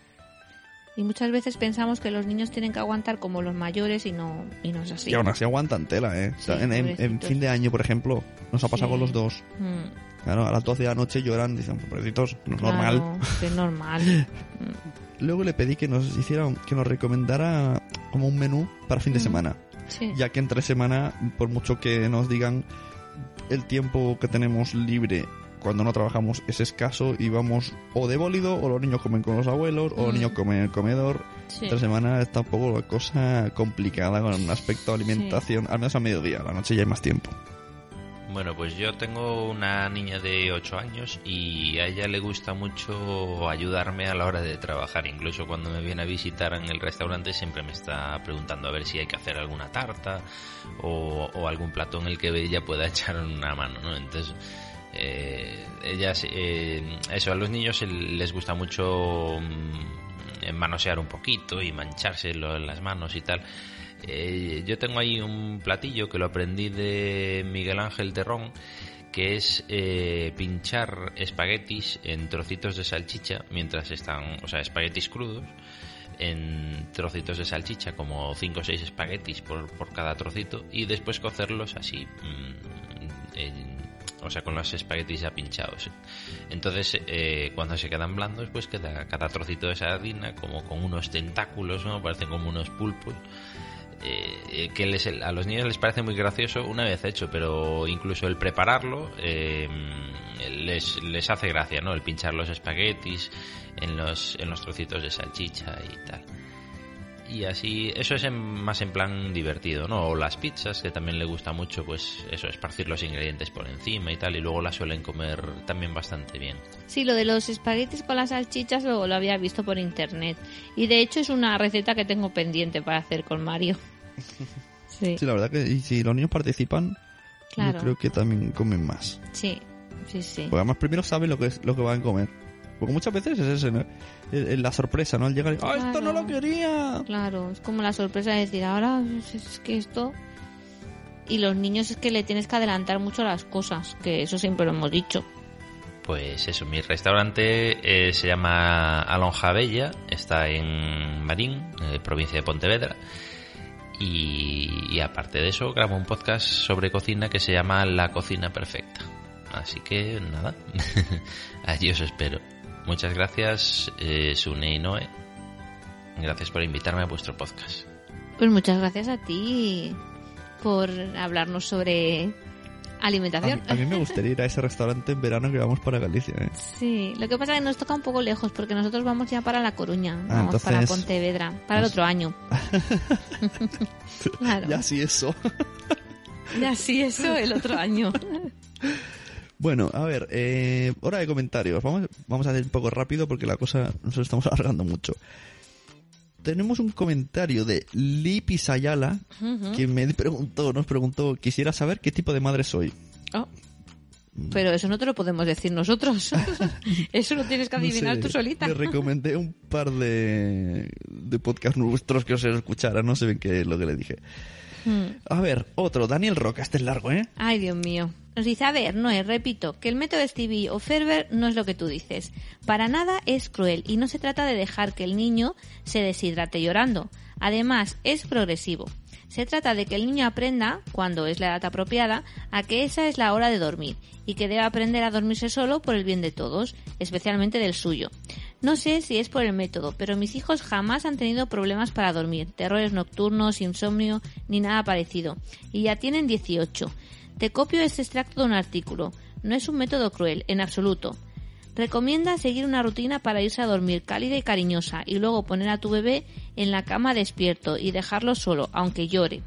S2: Y muchas veces pensamos que los niños tienen que aguantar como los mayores y no, y no es así.
S1: Y aún así aguantan tela, ¿eh?
S2: Sí,
S1: en, en- en
S2: pobrecitos.
S1: fin de año, por ejemplo, nos ha pasado
S2: Sí.
S1: con los dos.
S2: Mm,
S1: Claro, a las 12 de la noche lloran, dicen, pobrecitos, no es
S2: claro,
S1: normal.
S2: que es normal.
S1: Luego le pedí que nos hiciera, que nos recomendara como un menú para fin de
S2: Mm.
S1: semana.
S2: Sí.
S1: Ya que entre semana, por mucho que nos digan, el tiempo que tenemos libre cuando no trabajamos es escaso y vamos o de bólido o los niños comen con los abuelos o los
S2: Mm.
S1: niños comen en el comedor.
S2: Sí.
S1: Entre semana está un poco la cosa complicada con un aspecto de alimentación, al menos a mediodía, a la noche ya hay más tiempo.
S4: Bueno, pues yo tengo una niña de 8 años y a ella le gusta mucho ayudarme a la hora de trabajar. Incluso cuando me viene a visitar en el restaurante siempre me está preguntando a ver si hay que hacer alguna tarta o, o algún plato en el que ella pueda echar una mano, ¿no? Entonces, eh, ellas, eh, eso, a los niños les gusta mucho mm, manosear un poquito y mancharse lo- las manos y tal. Eh, yo tengo ahí un platillo que lo aprendí de Miguel Ángel Terrón, que es eh, pinchar espaguetis en trocitos de salchicha mientras están, o sea, espaguetis crudos en trocitos de salchicha, como 5 o 6 espaguetis por, por cada trocito, y después cocerlos así, mm, en- o sea, con los espaguetis ya pinchados. Entonces, eh, cuando se quedan blandos, pues queda cada trocito de sardina como con unos tentáculos, ¿no? Parecen como unos pulpos eh, que les- a los niños les parece muy gracioso una vez hecho, pero incluso el prepararlo eh, les, les hace gracia, ¿no? El pinchar los espaguetis en los, en los trocitos de salchicha y tal. Y así, eso es en- más en plan divertido, ¿no? O las pizzas, que también le gusta mucho, pues eso, esparcir los ingredientes por encima y tal, y luego las suelen comer también bastante bien.
S2: Sí, lo de los espaguetis con las salchichas lo, lo había visto por internet. Y de hecho es una receta que tengo pendiente para hacer con Mario. Sí,
S1: Sí, la verdad que y si los niños participan,
S2: claro.
S1: yo creo que también comen más.
S2: Sí, sí, sí.
S1: Porque además primero saben lo que es lo que van a comer. Porque muchas veces es la sorpresa, ¿no? Al llegar, ¡ah, esto no lo quería!
S2: Claro, es como la sorpresa de decir, ahora es- es que esto... Y los niños es que le tienes que adelantar mucho las cosas, que eso siempre lo hemos dicho.
S4: Pues eso, mi restaurante eh, se llama Alonja Bella, está en Marín, eh, provincia de Pontevedra. Y, y aparte de eso, grabo un podcast sobre cocina que se llama La Cocina Perfecta. Así que nada, allí os espero. Muchas gracias, eh, Sune y Noé. Gracias por invitarme a vuestro podcast.
S2: Pues muchas gracias a ti por hablarnos sobre
S1: A mí,
S2: alimentación.
S1: a mí me gustaría ir a ese restaurante en verano que vamos para Galicia, ¿eh?
S2: Sí, lo que pasa es que nos toca un poco lejos porque nosotros vamos ya para La Coruña,
S1: Ah,
S2: vamos para Pontevedra, para el otro año. claro,
S1: Ya sí eso.
S2: ya sí, eso el otro año.
S1: Bueno, a ver, eh, hora de comentarios. Vamos, vamos a hacer un poco rápido porque la cosa nos estamos alargando mucho. Tenemos un comentario de Lipi Sayala que me preguntó, nos preguntó, quisiera saber qué tipo de madre soy.
S2: Oh. Pero eso no te lo podemos decir nosotros. eso lo tienes que
S1: No
S2: adivinar
S1: sé,
S2: tú solita.
S1: Le recomendé un par de, de podcasts nuestros que os escuchara, no sé bien qué es lo que le dije.
S2: Mm.
S1: A ver, otro, Daniel Roca, este es largo, ¿eh?
S2: Ay, Dios mío. Nos dice, a ver, Noé, repito, que el método Stevie o Ferber no es lo que tú dices. Para nada es cruel y no se trata de dejar que el niño se deshidrate llorando. Además, es progresivo. Se trata de que el niño aprenda, cuando es la edad apropiada, a que esa es la hora de dormir y que debe aprender a dormirse solo por el bien de todos, especialmente del suyo. No sé si es por el método, pero mis hijos jamás han tenido problemas para dormir, terrores nocturnos, insomnio, ni nada parecido. Y ya tienen 18. Te copio este extracto de un artículo. No es un método cruel, en absoluto. Recomienda seguir una rutina para irse a dormir cálida y cariñosa y luego poner a tu bebé en la cama despierto y dejarlo solo, aunque llore,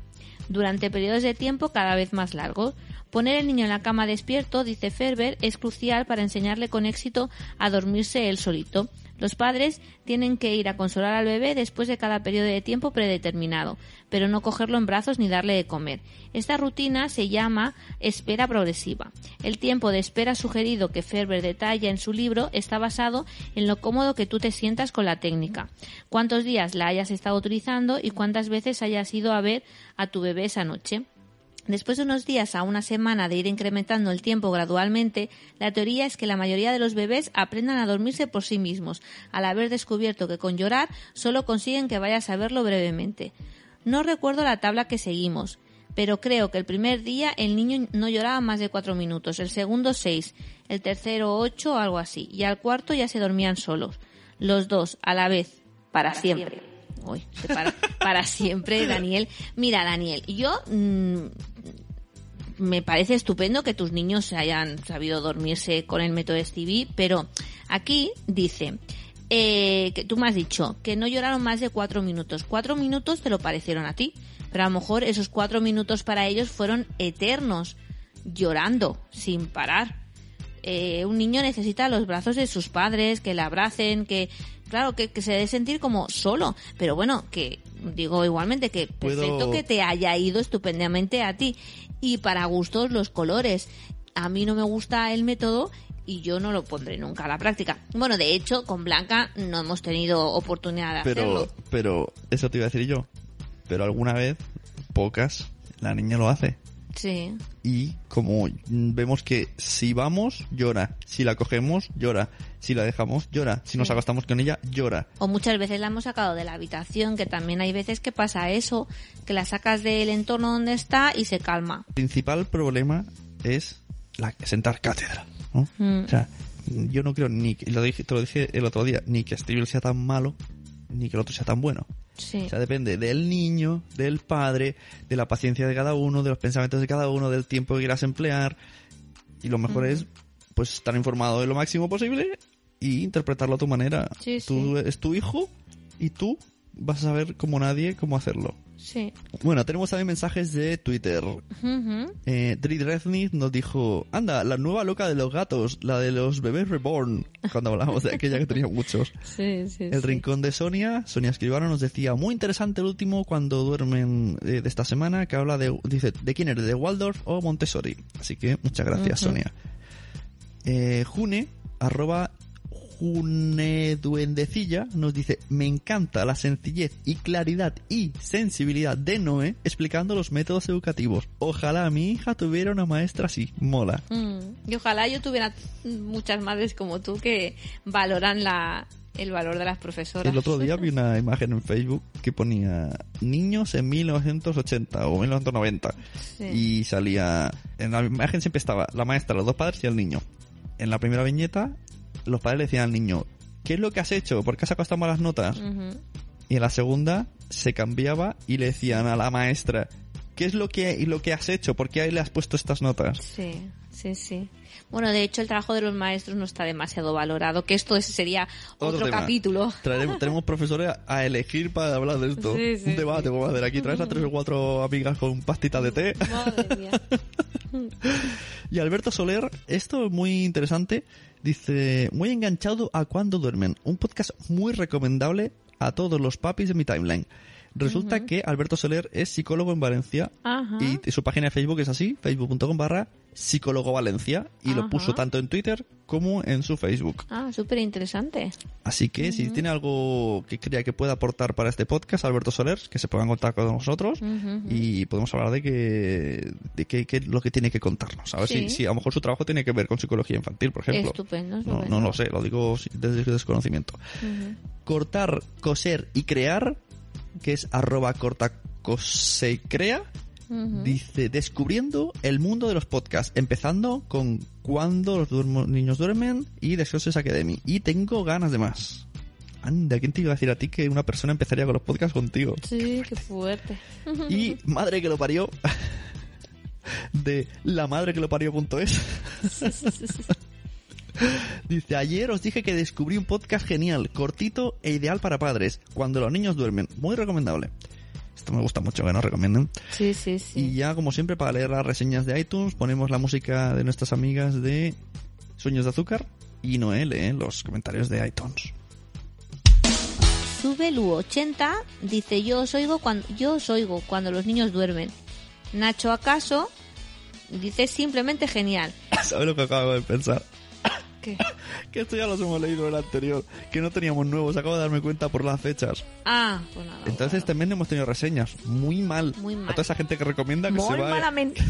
S2: durante periodos de tiempo cada vez más largos. Poner el niño en la cama despierto, dice Ferber, es crucial para enseñarle con éxito a dormirse él solito. Los padres tienen que ir a consolar al bebé después de cada periodo de tiempo predeterminado, pero no cogerlo en brazos ni darle de comer. Esta rutina se llama espera progresiva. El tiempo de espera sugerido que Ferber detalla en su libro está basado en lo cómodo que tú te sientas con la técnica, cuántos días la hayas estado utilizando y cuántas veces hayas ido a ver a tu bebé esa noche. Después de unos días a una semana de ir incrementando el tiempo gradualmente, la teoría es que la mayoría de los bebés aprendan a dormirse por sí mismos, al haber descubierto que con llorar solo consiguen que vayas a verlo brevemente. No recuerdo la tabla que seguimos, pero creo que el primer día el niño no lloraba más de cuatro minutos, el segundo seis, el tercero ocho o algo así, y al cuarto ya se dormían solos. los dos a la vez, para siempre. Para, siempre, Daniel. Mira, Daniel, yo mm, me parece estupendo que tus niños hayan sabido dormirse con el método STV, pero aquí dice eh, que tú me has dicho que no lloraron más de cuatro minutos. Cuatro minutos te lo parecieron a ti, pero a lo mejor esos cuatro minutos para ellos fueron eternos, llorando, sin parar. Eh, un niño necesita los brazos de sus padres, que le abracen, que, claro, que, que se dé sentir como solo. Pero bueno, que digo igualmente que
S1: Puedo-
S2: perfecto que te haya ido estupendamente a ti. Y para gustos los colores. A mí no me gusta el método y yo no lo pondré nunca a la práctica. Bueno, de hecho, con Blanca no hemos tenido oportunidad de
S1: Pero,
S2: hacerlo.
S1: pero, eso te iba a decir yo. Pero alguna vez, pocas, la niña lo hace.
S2: Sí.
S1: Y como vemos que si vamos, llora. Si la cogemos, llora. Si la dejamos, llora. Si nos
S2: Sí.
S1: acostamos con ella, llora.
S2: O muchas veces la hemos sacado de la habitación, que también hay veces que pasa eso, que la sacas del entorno donde está y se calma.
S1: El principal problema es la sentar cátedra. ¿no?
S2: Mm.
S1: O sea, yo no creo ni que, lo dije, te lo dije el otro día, ni que Steve sea tan malo, ni que el otro sea tan bueno.
S2: Sí.
S1: O sea, depende del niño, del padre, de la paciencia de cada uno, de los pensamientos de cada uno, del tiempo que quieras emplear. Y lo mejor es, pues, estar informado de lo máximo posible y interpretarlo a tu manera.
S2: Sí,
S1: tú es tu hijo y tú vas a saber como nadie cómo hacerlo.
S2: Sí.
S1: Bueno, tenemos también mensajes de Twitter.
S2: Ujú.
S1: Eh, Resnick nos dijo, anda, la nueva loca de los gatos, la de los bebés reborn, cuando hablamos de aquella que tenía muchos.
S2: Sí, sí,
S1: El
S2: sí.
S1: rincón de Sonia, Sonia Escribano nos decía, muy interesante el último cuando duermen eh, de esta semana, que habla de, dice, ¿de quién eres? ¿De Waldorf o Montessori? Así que muchas gracias. Sonia. Eh, June, arroba June Duendecilla, nos dice, me encanta la sencillez y claridad y sensibilidad de Noé explicando los métodos educativos. Ojalá mi hija tuviera una maestra así, mola.
S2: Mm. Y ojalá yo tuviera muchas madres como tú que valoran la, el valor de las profesoras.
S1: El otro día vi una imagen en Facebook que ponía niños en 1980 o 1990
S2: Sí.
S1: y salía en la imagen siempre estaba la maestra, los dos padres y el niño. En la primera viñeta los padres le decían al niño ¿qué es lo que has hecho? ¿por qué has sacado malas notas?
S2: Ujú.
S1: Y en la segunda se cambiaba y le decían a la maestra ¿qué es lo que, lo que has hecho? ¿por qué ahí le has puesto estas notas?
S2: Sí, sí, sí. Bueno, de hecho, el trabajo de los maestros no está demasiado valorado, que esto es- sería otro,
S1: tema.
S2: capítulo.
S1: Traeremos- tenemos profesores a elegir para hablar de esto.
S2: Sí, sí,
S1: Un debate vamos a hacer aquí. Traes a tres o cuatro amigas con pastita de té.
S2: Madre mía.
S1: Y Alberto Soler, esto es muy interesante, dice, muy enganchado a cuando duermen. Un podcast muy recomendable a todos los papis de mi timeline. Resulta que Alberto Soler es psicólogo en Valencia
S2: Ajá.
S1: y su página de Facebook es así, facebook.com barra psicólogo Valencia y lo puso tanto en Twitter como en su Facebook.
S2: Ah, súper interesante.
S1: Así que si tiene algo que crea que pueda aportar para este podcast, Alberto Soler, que se ponga en contacto con nosotros y podemos hablar de que de qué qué es lo que tiene que contarnos. A ver
S2: Sí.
S1: si, si a lo mejor su trabajo tiene que ver con psicología infantil, por ejemplo.
S2: Estupendo,
S1: No,
S2: estupendo.
S1: no lo sé, lo digo desde desconocimiento. Cortar, coser y crear, que es arroba cortacosecrea, dice descubriendo el mundo de los podcasts, empezando con cuando los duermo- niños duermen y Descoses Academy. Y tengo ganas de más. Anda, ¿quién te iba a decir a ti que una persona empezaría con los podcasts contigo?
S2: Sí, qué fuerte.
S1: Y madre que lo parió. De la madre que lo parió.es. Dice, ayer os dije que descubrí un podcast genial, cortito e ideal para padres, cuando los niños duermen. Muy recomendable. Esto me gusta mucho que nos recomienden.
S2: Sí, sí, sí.
S1: Y ya, como siempre, para leer las reseñas de iTunes, ponemos la música de nuestras amigas de Sueños de Azúcar y Noel en los comentarios de iTunes.
S2: Subelu80 dice, yo os oigo cuando, yo os oigo cuando los niños duermen. Nacho acaso dice simplemente genial.
S1: ¿Sabes lo que acabo de pensar?
S2: ¿Qué?
S1: Que esto ya los hemos leído en el anterior, que no teníamos nuevos, acabo de darme cuenta por las fechas.
S2: Ah, pues nada.
S1: Entonces también hemos tenido reseñas. Muy mal.
S2: Muy mal.
S1: A toda esa gente que recomienda que
S2: Mol
S1: se va.
S2: malamente.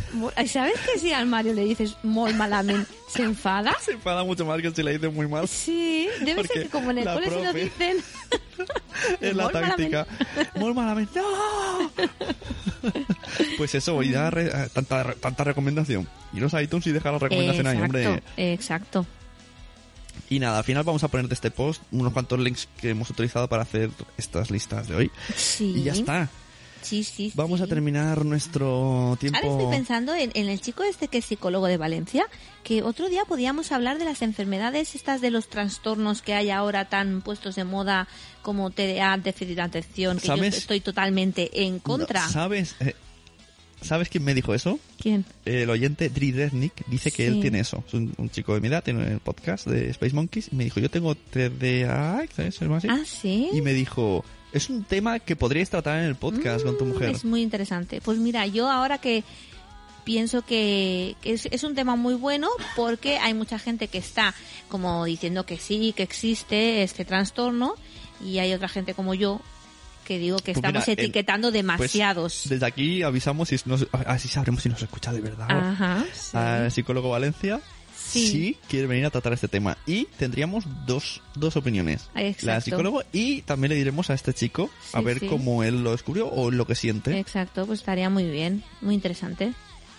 S2: ¿Sabes que si al Mario le dices mol malamente se enfada?
S1: Se enfada mucho más que si le dicen muy mal.
S2: Sí, debe
S1: Porque
S2: ser que como en el cole se lo
S1: profe-
S2: dicen.
S1: Es la táctica. Muy malamente. ¡No! Pues eso, y da re- eh, tanta, tanta recomendación. Iros a iTunes y dejar la recomendación ahí, hombre.
S2: exacto, exacto.
S1: Y nada, al final vamos a poner de este post unos cuantos links que hemos utilizado para hacer estas listas de hoy.
S2: Sí.
S1: Y ya está.
S2: Sí, sí,
S1: Vamos
S2: sí.
S1: a terminar nuestro tiempo.
S2: Ahora estoy pensando en, en el chico este que es psicólogo de Valencia, que otro día podíamos hablar de las enfermedades estas de los trastornos que hay ahora tan puestos de moda como TDA, déficit de atención, que yo
S1: ¿Sabes?
S2: estoy totalmente en contra.
S1: No, ¿Sabes? eh, ¿Sabes quién me dijo eso?
S2: ¿Quién?
S1: El oyente Dri Resnick dice que
S2: Sí.
S1: él tiene eso. Es un, un chico de mi edad, tiene el podcast de Space Monkeys. Y me dijo, yo tengo TDA, ¿sabes? Algo así.
S2: Ah, sí.
S1: Y me dijo, es un tema que podríais tratar en el podcast con tu
S2: Mm,
S1: mujer.
S2: Es muy interesante. Pues mira, yo ahora que pienso que, que es, es un tema muy bueno porque hay mucha gente que está como diciendo que sí, que existe este trastorno y hay otra gente como yo que digo que
S1: Pues
S2: estamos
S1: mira, el-
S2: etiquetando
S1: Pues,
S2: demasiados.
S1: desde aquí avisamos si nos, así sabremos si nos escucha de verdad.
S2: Ajá. sí.
S1: Al psicólogo Valencia.
S2: Sí.
S1: Sí, quiere venir a tratar este tema. Y tendríamos dos, dos opiniones.
S2: Exacto.
S1: La del psicólogo y también le diremos a este chico a ver cómo él lo descubrió o lo que siente.
S2: Exacto, pues estaría muy bien, muy interesante.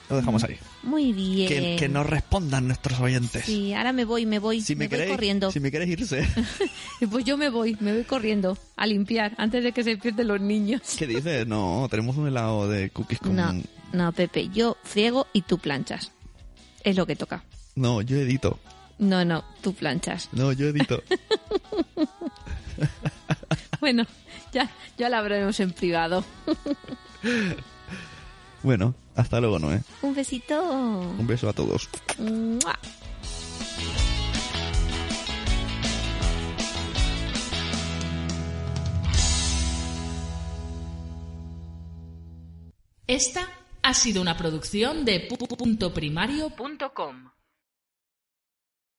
S1: Lo dejamos ahí.
S2: Muy bien.
S1: Que, que nos respondan nuestros oyentes.
S2: Sí, ahora me voy, me voy,
S1: Si me,
S2: me, voy corriendo.
S1: si me queréis irse,
S2: Pues yo me voy, me voy corriendo a limpiar antes de que se pierden los niños.
S1: ¿qué dices? No, tenemos un helado de cookies con...
S2: No, no, Pepe, yo friego y tú planchas. Es lo que toca.
S1: No, yo edito.
S2: No, no, tú planchas.
S1: No, yo edito.
S2: Bueno, ya, ya lo hablaremos en privado.
S1: bueno, hasta luego, Noé.
S2: Un besito.
S1: Un beso a todos.
S2: ¡Mua!
S5: Esta ha sido una producción de pu-